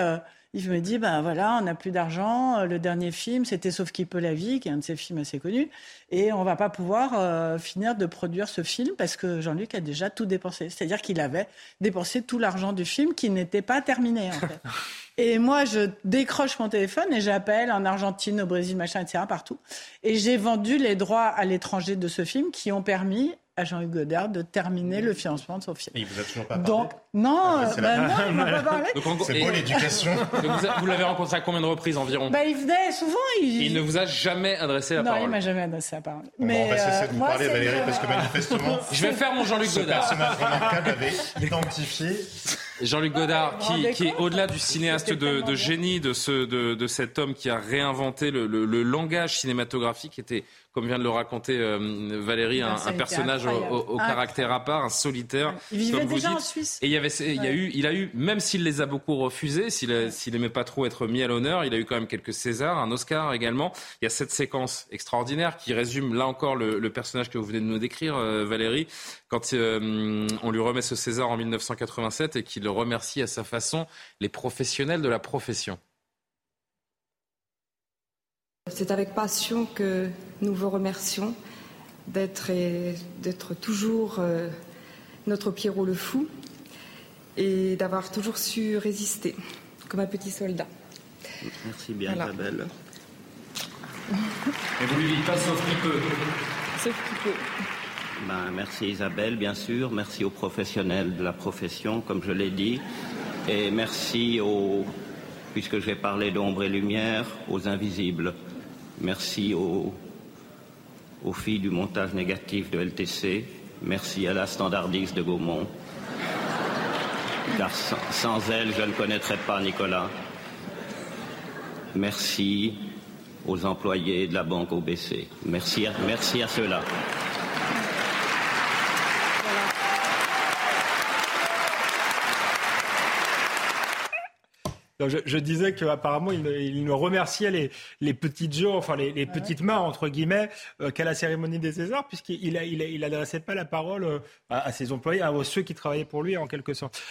Euh, il me dit, ben voilà, on n'a plus d'argent. Le dernier film, c'était Sauf qui peut la vie, qui est un de ses films assez connus. Et on va pas pouvoir euh, finir de produire ce film parce que Jean-Luc a déjà tout dépensé. C'est-à-dire qu'il avait dépensé tout l'argent du film qui n'était pas terminé, en fait. Et moi, je décroche mon téléphone et j'appelle en Argentine, au Brésil, machin, etc., partout. Et j'ai vendu les droits à l'étranger de ce film qui ont permis à Jean-Hugues Godard de terminer le financement de son film. il vous a toujours pas parlé Donc, non, ah, bah non, il m'a pas parlé. C'est beau l'éducation. vous, l'avez rencontré à combien de reprises environ bah, Il venait souvent. Il... il... ne vous a jamais adressé la non, parole Non, il m'a jamais adressé la parole. Mais on va cesser de vous euh, parler, Valérie, parce que manifestement... Je vais faire mon Jean-Luc Godard. Ce personnage remarquable avait identifié Jean-Luc Godard, qui, qui est au-delà du cinéaste de, de génie, de, ce, de, de, cet homme qui a réinventé le, le, le langage cinématographique, était comme vient de le raconter euh, Valérie, un, personnage au, caractère à part, un solitaire. Il vivait déjà en Suisse. Et il y avait, il y a eu, il a eu, même s'il les a beaucoup refusés, s'il s'il aimait pas trop être mis à l'honneur, il a eu quand même quelques Césars, un Oscar également. Il y a cette séquence extraordinaire qui résume là encore le, personnage que vous venez de nous décrire, euh, Valérie, quand euh, on lui remet ce César en 1987 et qu'il remercie à sa façon les professionnels de la profession. C'est avec passion que nous vous remercions d'être, d'être toujours euh, notre Pierrot le fou et d'avoir toujours su résister comme un petit soldat. Merci bien Isabelle. Et vous lui dites pas sauf qui peut. Sauf qui peut. Ben, merci Isabelle, bien sûr. Merci aux professionnels de la profession, comme je l'ai dit. Et merci aux, puisque j'ai parlé d'ombre et lumière, aux invisibles. Merci aux, filles du montage négatif de LTC. Merci à la standardiste de Gaumont. Car sans, elle, je ne connaîtrais pas Nicolas. Merci aux employés de la banque OBC. Merci merci à ceux-là. Je, disais qu'apparemment, il, il ne remerciait les, les petites gens, enfin les, petites mains, entre guillemets, euh, qu'à la cérémonie des Césars, puisqu'il il, il, adressait pas la parole euh, à, ses employés, à ceux qui travaillaient pour lui, en quelque sorte.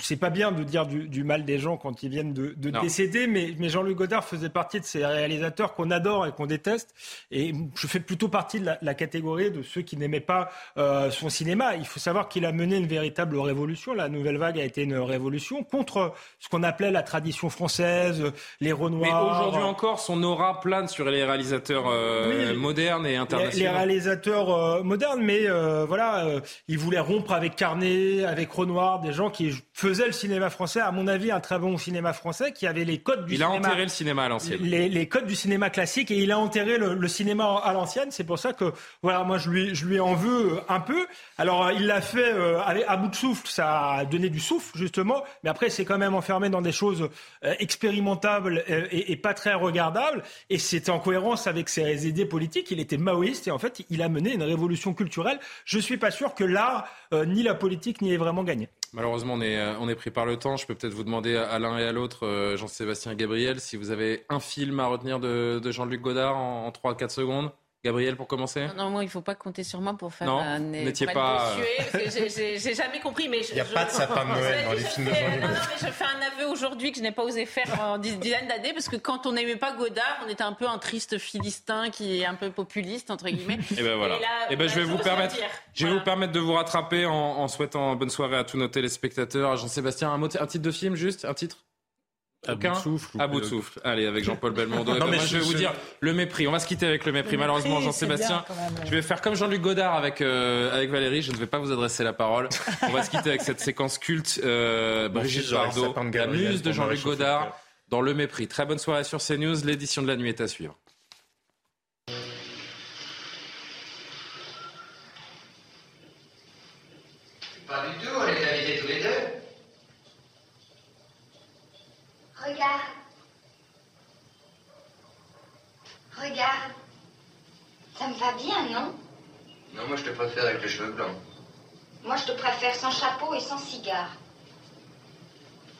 C'est pas bien de dire du, mal des gens quand ils viennent de, décéder, mais, mais Jean-Luc Godard faisait partie de ces réalisateurs qu'on adore et qu'on déteste. Et je fais plutôt partie de la, catégorie de ceux qui n'aimaient pas euh, son cinéma. Il faut savoir qu'il a mené une véritable révolution. La nouvelle vague a été une révolution contre ce qu'on appelait la tradition française, les Renoirs. Mais aujourd'hui encore, son aura plane sur les réalisateurs euh, modernes et internationaux. Les, réalisateurs euh, modernes, mais euh, voilà, il voulait rompre avec Carnet, avec Renoir, des gens qui faisaient le cinéma français, à mon avis, un très bon cinéma français, qui avait les codes du il cinéma. Il a enterré le cinéma à l'ancienne. Les, codes du cinéma classique et il a enterré le, cinéma à l'ancienne. C'est pour ça que, voilà, moi je lui, je lui en veux un peu. Alors il l'a fait à bout de souffle, ça a donné du souffle justement, mais après c'est quand même enfermé dans des choses euh, expérimentable euh, et, pas très regardable. Et c'était en cohérence avec ses idées politiques. Il était maoïste et en fait, il a mené une révolution culturelle. Je suis pas sûr que l'art, euh, ni la politique, n'y ait vraiment gagné. Malheureusement, on est, on est pris par le temps. Je peux peut-être vous demander à l'un et à l'autre, Jean-Sébastien Gabriel, si vous avez un film à retenir de, Jean-Luc Godard en, en 3-4 secondes. Gabriel, pour commencer? Non, moi, il ne faut pas compter sur moi pour faire non, un n'étiez pas. J'ai jamais compris. Mais il n'y a pas de sapin de Noël dans les films de Jean-Luc Non, mais je fais un aveu aujourd'hui que je n'ai pas osé faire en dizaines d'années parce que quand on n'aimait pas Godard, on était un peu un triste philistin qui est un peu populiste, entre guillemets. Et ben voilà. Et, ben, je vais vous permettre, je vais vous permettre de vous rattraper en, souhaitant bonne soirée à tous nos téléspectateurs. Jean-Sébastien, un, un titre de film juste Un titre? À bout de souffle. À bout de souffle. Allez, avec Jean-Paul Belmondo. non, mais je vais vous dire le mépris. On va se quitter avec le mépris. Malheureusement, Jean-Sébastien, je vais faire comme Jean-Luc Godard avec, euh, avec Valérie. Je ne vais pas vous adresser la parole. On va se quitter avec cette séquence culte. Euh, Brigitte Bardot, la muse de Jean-Luc Godard, dans le mépris. Très bonne soirée sur CNews. L'édition de la nuit est à suivre. Pas du tout, on est invités tous les deux. Regarde. Regarde. Ça me va bien, non? Non, moi je te préfère avec les cheveux blancs. Moi je te préfère sans chapeau et sans cigare.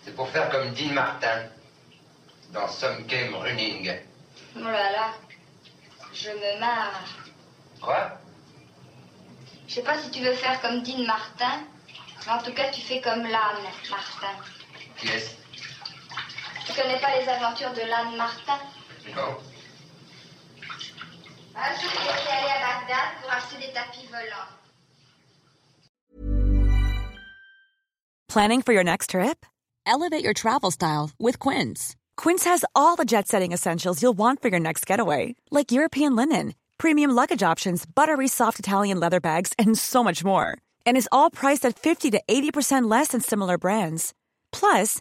C'est pour faire comme Dean Martin dans Some Game Running. Oh là là, je me marre. Quoi? Je sais pas si tu veux faire comme Dean Martin, mais en tout cas tu fais comme l'âne, Martin. Qui est-ce? Tu connais pas les aventures de l'âne Martin Non. Un jour, il était allé à Bagdad pour acheter des tapis volants. Planning for your next trip? Elevate your travel style with Quince. Quince has all the jet-setting essentials you'll want for your next getaway, like European linen, premium luggage options, buttery soft Italian leather bags, and so much more. And is all priced at 50 to 80% less than similar brands. Plus,